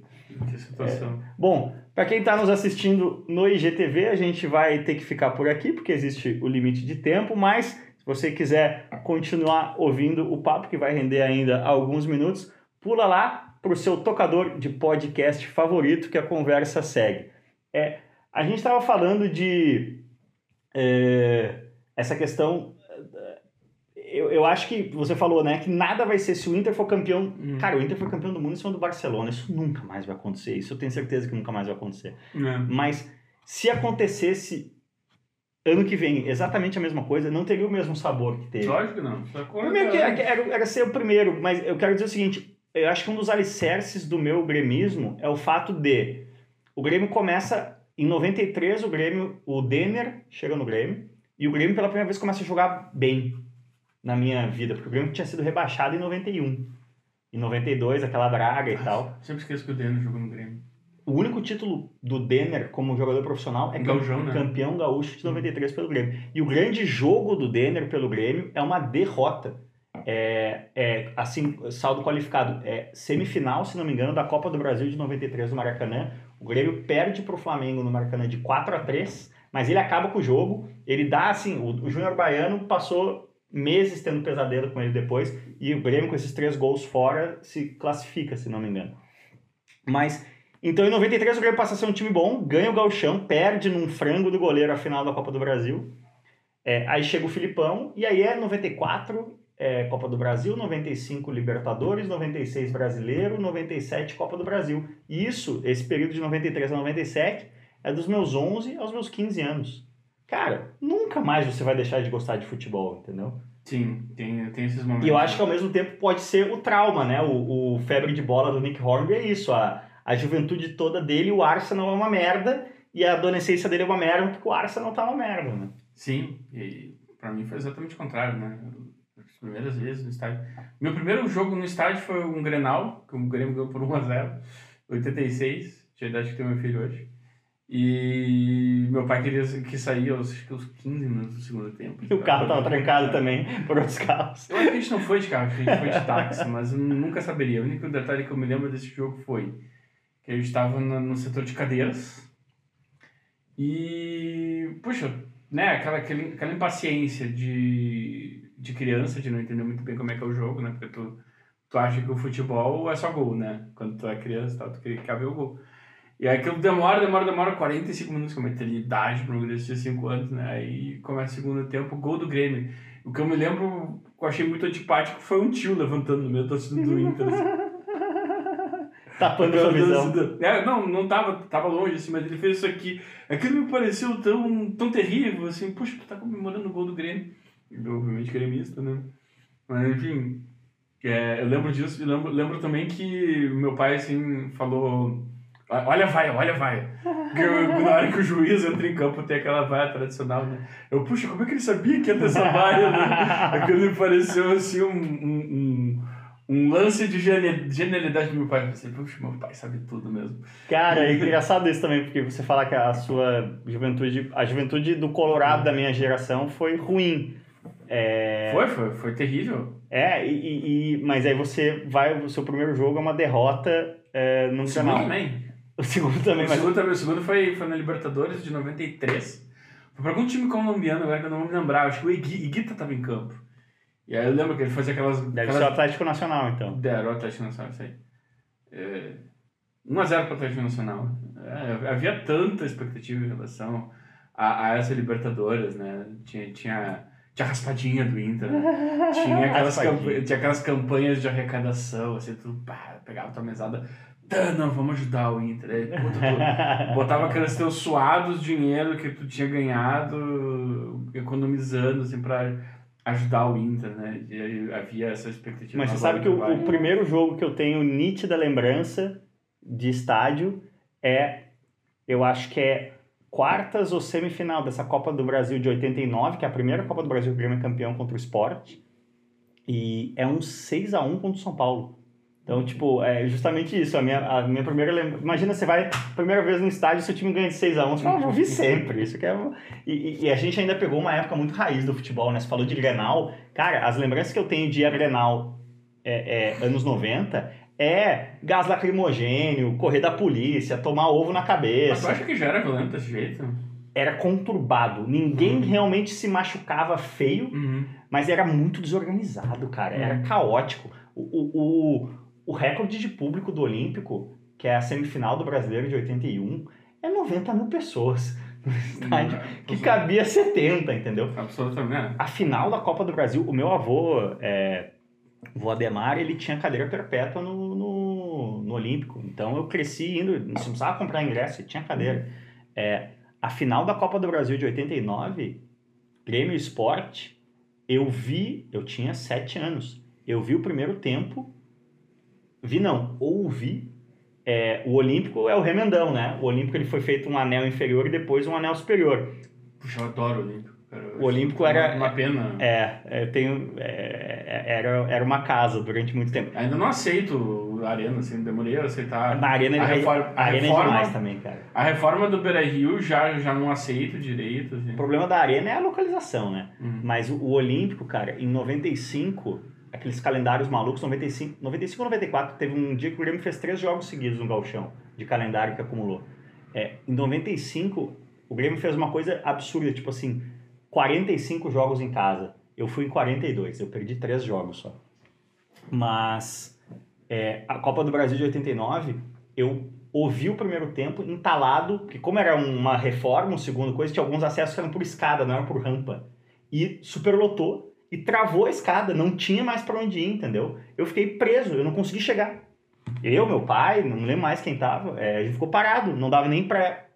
Que situação. Bom, para quem está nos assistindo no IGTV, a gente vai ter que ficar por aqui, porque existe o limite de tempo, mas se você quiser continuar ouvindo o papo, que vai render ainda alguns minutos, pula lá para o seu tocador de podcast favorito, que a conversa segue. É, a gente estava falando de é, essa questão. Eu, eu acho que você falou, né, que nada vai ser se o Inter for campeão. Hum. Cara, o Inter foi campeão do mundo em cima do Barcelona. Isso nunca mais vai acontecer. Isso eu tenho certeza que nunca mais vai acontecer. É. Mas se acontecesse ano que vem exatamente a mesma coisa, não teria o mesmo sabor que teve. Lógico que não. Primeiro que era, era ser o primeiro, mas eu quero dizer o seguinte: eu acho que um dos alicerces do meu gremismo é o fato de o Grêmio começa em 93, o Grêmio, o Denner chega no Grêmio, e o Grêmio pela primeira vez começa a jogar bem. Na minha vida, porque o Grêmio tinha sido rebaixado em 91. Em 92, aquela draga e tal. Sempre esqueço que o Denner jogou no Grêmio. O único título do Denner como jogador profissional é Gaúchão, né? campeão gaúcho de 93 pelo Grêmio. E o grande jogo do Denner pelo Grêmio é uma derrota. É, é assim, saldo qualificado. É semifinal, se não me engano, da Copa do Brasil de 93 no Maracanã. O Grêmio perde para o Flamengo no Maracanã de 4 a 3 mas ele acaba com o jogo. Ele dá assim, o, o Júnior Baiano passou meses tendo pesadelo com ele depois, e o Grêmio com esses três gols fora se classifica, se não me engano. Mas, então em 93 o Grêmio passa a ser um time bom, ganha o gauchão, perde num frango do goleiro a final da Copa do Brasil, é, aí chega o Filipão, e aí é 94 é, Copa do Brasil, 95 Libertadores, 96 Brasileiro, 97 Copa do Brasil. E isso, esse período de 93 a 97, é dos meus 11 aos meus 15 anos. Cara, nunca mais você vai deixar de gostar de futebol, entendeu? Sim, tem, tem esses momentos. E eu acho que ao mesmo tempo pode ser o trauma, né? O, o febre de bola do Nick Hornby é isso. A, a juventude toda dele, o Arsenal é uma merda, e a adolescência dele é uma merda, porque o Arsenal tá uma merda, né? Sim, e pra mim foi exatamente o contrário, né? As primeiras vezes no estádio. Meu primeiro jogo no estádio foi um Grenal, que o Grêmio ganhou por 1x0, 86, tinha a idade que tem meu filho hoje. E meu pai queria que saía aos, acho que aos 15 minutos do segundo tempo. E o carro tava trancado também por outros carros. Eu acho que a gente não foi de carro, a gente foi de táxi, mas eu nunca saberia. O único detalhe que eu me lembro desse jogo foi que a gente estava no setor de cadeiras e, puxa, né, aquela, aquela, aquela impaciência de, de criança, de não entender muito bem como é que é o jogo, né, porque tu, tu acha que o futebol é só gol, né, quando tu é criança, tá, tu quer ver o gol. E aí aquilo demora, demora, demora 45 minutos, que é uma eternidade para guri de 5 anos, né? Aí começa o segundo tempo, gol do Grêmio. O que eu me lembro, que eu achei muito antipático, foi um tio levantando no meio da torcida do Inter. Assim. Tapando a visão. É, não, não tava, tava longe, assim, mas ele fez isso aqui. Aquilo me pareceu tão, tão terrível, assim, puxa, tu tá comemorando o gol do Grêmio. Obviamente gremista, né? Mas enfim, é, eu lembro disso, e lembro, lembro também que meu pai, assim, falou Olha a vaia, olha a vaia. Na hora que o juiz entra em campo, tem aquela vaia tradicional, né? Eu, puxa, como é que ele sabia que ia ter essa vaia, né? Aquilo me pareceu, assim, um, um, um lance de genialidade do meu pai. Eu pensei, puxa, meu pai sabe tudo mesmo. Cara, é engraçado isso também, porque você fala que a sua juventude, a juventude do Colorado da minha geração foi ruim. É... Foi, foi, foi terrível. É, e, e, mas aí você vai, o seu primeiro jogo é uma derrota é, num Segundo canal. também. O segundo também. O segundo, também, o segundo foi, foi na Libertadores de 93. Foi pra algum time colombiano, agora que eu não vou me lembrar. Acho que o Iguita tava em campo. E aí eu lembro que ele fazia aquelas. Deve aquelas... ser o Atlético Nacional, então. Era o Atlético Nacional, isso aí. É... 1x0 pro Atlético Nacional. É, havia tanta expectativa em relação a, a essa Libertadores, né? Tinha, tinha, tinha raspadinha do Inter, né? tinha, aquelas tinha aquelas campanhas de arrecadação, assim, tu pá, pegava tua mesada Tá, não, vamos ajudar o Inter. Aí, puta, botava aqueles teus suados dinheiro que tu tinha ganhado, economizando, assim, pra ajudar o Inter, né? E aí havia essa expectativa. Mas você sabe que o, o, primeiro jogo que eu tenho nítida lembrança de estádio é, eu acho que é quartas ou semifinal dessa Copa do Brasil de 89, que é a primeira Copa do Brasil que o Grêmio é campeão contra o Sport. E é um 6 a 1 contra o São Paulo. Então, tipo, é justamente isso. A minha, a minha primeira lembrança. Imagina, você vai primeira vez no estádio, seu time ganha de 6x1. Você fala, ah, vou vir sempre. Isso que é... E, e, a gente ainda pegou uma época muito raiz do futebol, né? Você falou de Grenal. Cara, as lembranças que eu tenho de Grenal é, é, anos 90 é gás lacrimogênio, correr da polícia, tomar ovo na cabeça. Mas tu acha que já era violento desse jeito? Era conturbado. Ninguém uhum. realmente se machucava feio, uhum. mas era muito desorganizado, cara. Era uhum. caótico. o, o o recorde de público do Olímpico, que é a semifinal do Brasileiro de 81, é 90 mil pessoas no estádio, que cabia 70, entendeu? Absolutamente. A final da Copa do Brasil, o meu avô, é, o Ademar, ele tinha cadeira perpétua no, no, no, Olímpico. Então eu cresci indo, não precisava comprar ingresso, tinha cadeira. É, a final da Copa do Brasil de 89, Grêmio Esporte, eu vi, eu tinha 7 anos. Eu vi o primeiro tempo Vi não, ouvi. É, o Olímpico é o remendão, né? O Olímpico ele foi feito um anel inferior e depois um anel superior. Puxa, eu adoro o Olímpico. O Olímpico era. Uma pena. É, eu tenho. é, era, era uma casa durante muito tempo. Ainda não aceito a Arena, assim, demorei a aceitar. Na Arena, a ele- reforma, a arena reforma, é demais também, cara. A reforma do Beira Rio já, já não aceito direito. Assim. O problema da Arena é a localização, né? Uhum. Mas o, o Olímpico, cara, em 95, aqueles calendários malucos, 95, 95 ou 94, teve um dia que o Grêmio fez três jogos seguidos no Galchão, de calendário que acumulou. É, em 95, o Grêmio fez uma coisa absurda, tipo assim, 45 jogos em casa. Eu fui em 42, eu perdi três jogos só. Mas é, a Copa do Brasil de 89, eu ouvi o primeiro tempo entalado, que como era uma reforma, um segundo coisa, tinha alguns acessos que eram por escada, não eram por rampa. E superlotou e travou a escada, não tinha mais para onde ir, entendeu? Eu fiquei preso, eu não consegui chegar. Eu, meu pai, não lembro mais quem tava, é, a gente ficou parado, não dava nem pra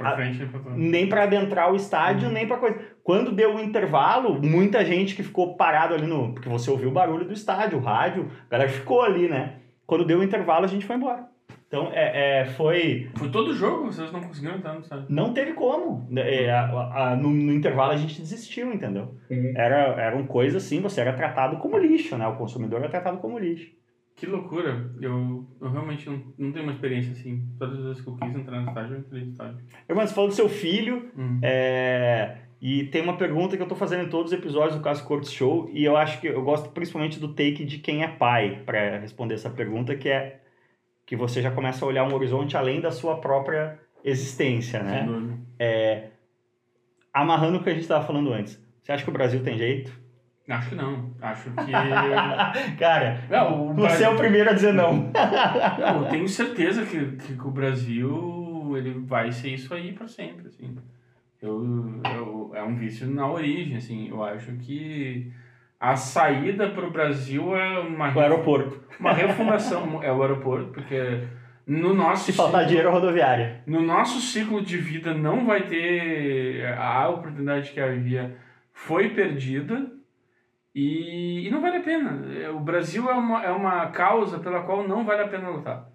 Pra frente e pra nem para adentrar o estádio, nem para coisa. Quando deu o intervalo, muita gente que ficou parado ali no. Porque você ouviu o barulho do estádio, o rádio, a galera ficou ali, né? Quando deu o intervalo, a gente foi embora. Então, é, é, foi. Foi todo jogo, vocês não conseguiram entrar no estádio. Não teve como. É, a- a- no, no intervalo a gente desistiu, entendeu? Uhum. Era, era uma coisa assim, você era tratado como lixo, né? O consumidor era tratado como lixo. Que loucura. Eu, eu realmente não, não tenho uma experiência assim. Todas as vezes que eu quis entrar no estádio, eu entrei no estádio. Irmão, você falou do seu filho, Hum. É, e tem uma pergunta que eu tô fazendo em todos os episódios do Caso Cortes Show, e eu acho que eu gosto principalmente do take de quem é pai para responder essa pergunta, que é que você já começa a olhar um horizonte além da sua própria existência, né? dúvida. Amarrando o que a gente estava falando antes. Você acha que o Brasil tem jeito? Acho que não. Acho que. Cara, Não, você Brasil- é o primeiro a dizer não. Não, eu tenho certeza que, que o Brasil ele vai ser isso aí para sempre, assim. Eu, eu, é um vício na origem, assim. Eu acho que a saída para o Brasil é uma, O aeroporto. uma refundação, é o aeroporto, porque no nosso Se faltar ciclo- dinheiro, rodoviária. no nosso ciclo de vida não vai ter a oportunidade que havia foi perdida e, e não vale a pena. O Brasil é uma, é uma causa pela qual não vale a pena lutar.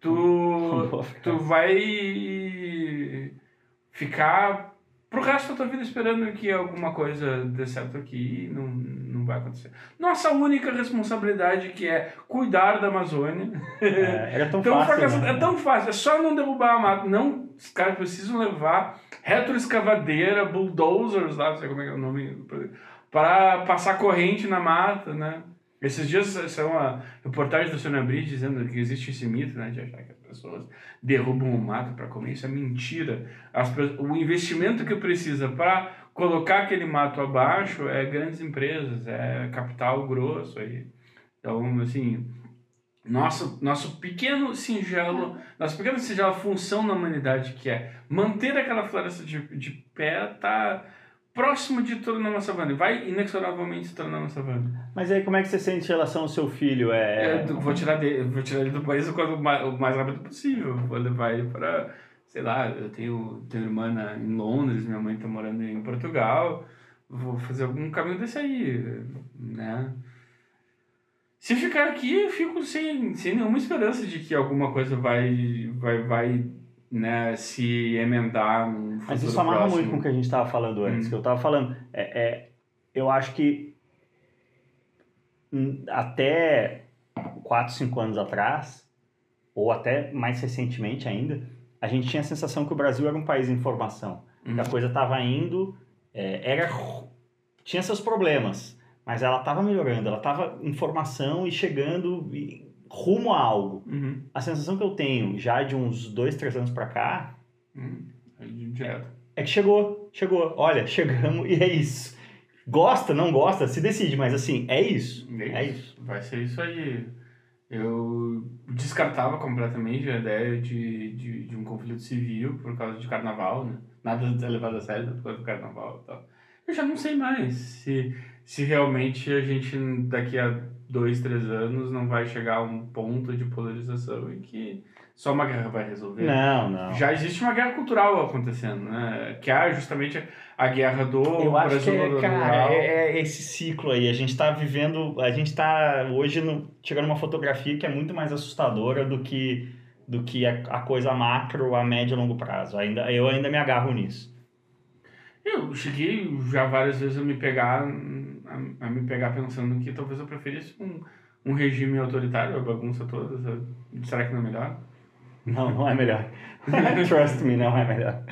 Tu, tu vai ficar pro resto da tua vida esperando que alguma coisa dê certo aqui e não, não vai acontecer. Nossa única responsabilidade que é cuidar da Amazônia É, era tão fácil. né? É tão fácil, é só não derrubar a mata. Não, os caras precisam levar retroescavadeira, bulldozers lá, não sei como é que é o nome, para passar corrente na mata, né? Esses dias saiu uma reportagem do Sônia Bride dizendo que existe esse mito, né, de achar que as pessoas derrubam o mato para comer. Isso é mentira. As, o investimento que precisa para colocar aquele mato abaixo é grandes empresas, é capital grosso aí. Então, assim, nosso, nosso pequeno singelo, nossa pequena singela função na humanidade, que é manter aquela floresta de, de pé, tá próximo de tornar uma savana. Vai inexoravelmente se tornar uma savana. Mas aí, como é que você sente em relação ao seu filho? É... Eu vou tirar dele, vou tirar ele do país o, mais, o mais rápido possível. Vou levar ele para, sei lá, eu tenho, tenho irmã na- em Londres, minha mãe está morando em Portugal. Vou fazer algum caminho desse aí, né? Se ficar aqui, eu fico sem, sem nenhuma esperança de que alguma coisa vai, vai, vai né, se emendar Mas isso amarra próximo. muito com o que a gente estava falando antes, Hum. que eu estava falando. É, é, eu acho que até 4, 5 anos atrás, ou até mais recentemente ainda, a gente tinha a sensação que o Brasil era um país em formação. Hum. Que a coisa estava indo, é, era, tinha seus problemas, mas ela estava melhorando, ela estava em formação e chegando e- rumo a algo. Uhum. A sensação que eu tenho já de uns dois, três anos para cá Uhum. É é que chegou, chegou. Olha, chegamos e é isso. Gosta, não gosta, se decide, mas assim, é isso. É isso. Vai ser isso aí. Eu descartava completamente a ideia de, de, de um conflito civil por causa de carnaval, né? Nada de ser levado a sério por causa do carnaval e tal. Eu já não sei mais se, se realmente a gente daqui a dois, três anos não vai chegar a um ponto de polarização em que só uma guerra vai resolver. Não, não. Já existe uma guerra cultural acontecendo, né? Que é justamente a guerra do Eu acho que, Brasil é, rural. cara, é, é esse ciclo aí. A gente tá vivendo, a gente tá hoje no, chegando uma fotografia que é muito mais assustadora do que, do que a, a coisa macro a médio e longo prazo. Ainda, eu ainda me agarro nisso. Eu cheguei já várias vezes a me pegar, a, a me pegar pensando que talvez eu preferisse um, um regime autoritário, a bagunça toda, sabe? Será que não é melhor? Não, não é melhor. Trust me, não é melhor.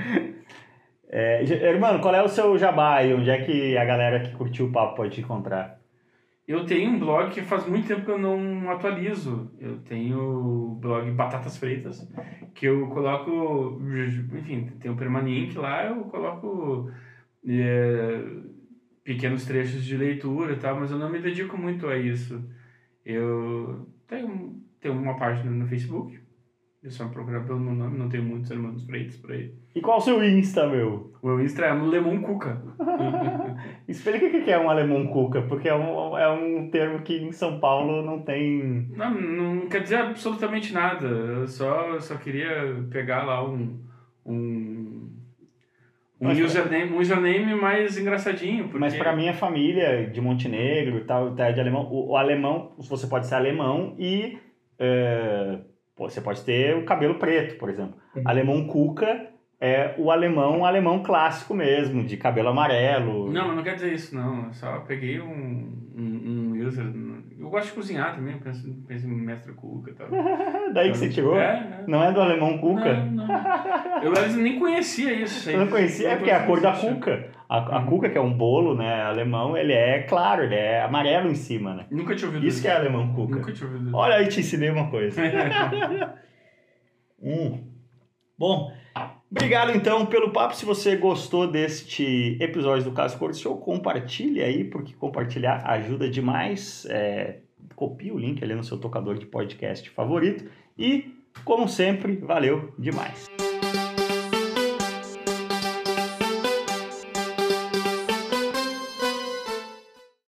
É, irmão, qual é o seu jabá onde é que a galera que curtiu o papo pode te encontrar? Eu tenho um blog que faz muito tempo que eu não atualizo. Eu tenho o blog Batatas Freitas, que eu coloco, enfim, tem um permanente lá, eu coloco é, pequenos trechos de leitura e tal, mas eu não me dedico muito a isso. Eu tenho, tenho uma página no Facebook, eu só procurar pelo meu nome, não tenho muitos irmãos Freitas por aí. E qual o seu Insta, meu? O meu Insta é Lemon Cuca. Explica o que é um alemão cuca, porque é um, é um termo que em São Paulo não tem. Não, não quer dizer absolutamente nada. Eu só, só queria pegar lá um. um um username, um username mais engraçadinho. Porque... Mas para minha família de Montenegro e tal, tá de alemão, o, o, alemão, você pode ser alemão e é, você pode ter o cabelo preto, por exemplo. Uhum. Alemão cuca é o alemão, alemão clássico mesmo, de cabelo amarelo. Não, não quer dizer isso, não. Eu só peguei um, um, um user. Eu gosto de cozinhar também, penso, penso em mestre Cuca e tal. Daí que você então, tirou? É, é. Não é do alemão Cuca? Não, não. Eu nem conhecia isso. Eu não conhecia, é porque é a cor da Cuca. A, a uhum. Cuca, que é um bolo né, alemão, ele é claro, ele é amarelo em cima, né? Nunca tinha ouvido isso. Isso que é alemão Cuca. Nunca tinha ouvido Olha aí, te ensinei uma coisa. hum. Bom, Obrigado então pelo papo. Se você gostou deste episódio do Caso Cor Show, compartilhe aí, porque compartilhar ajuda demais. É, copie o link ali no seu tocador de podcast favorito. E, como sempre, valeu demais.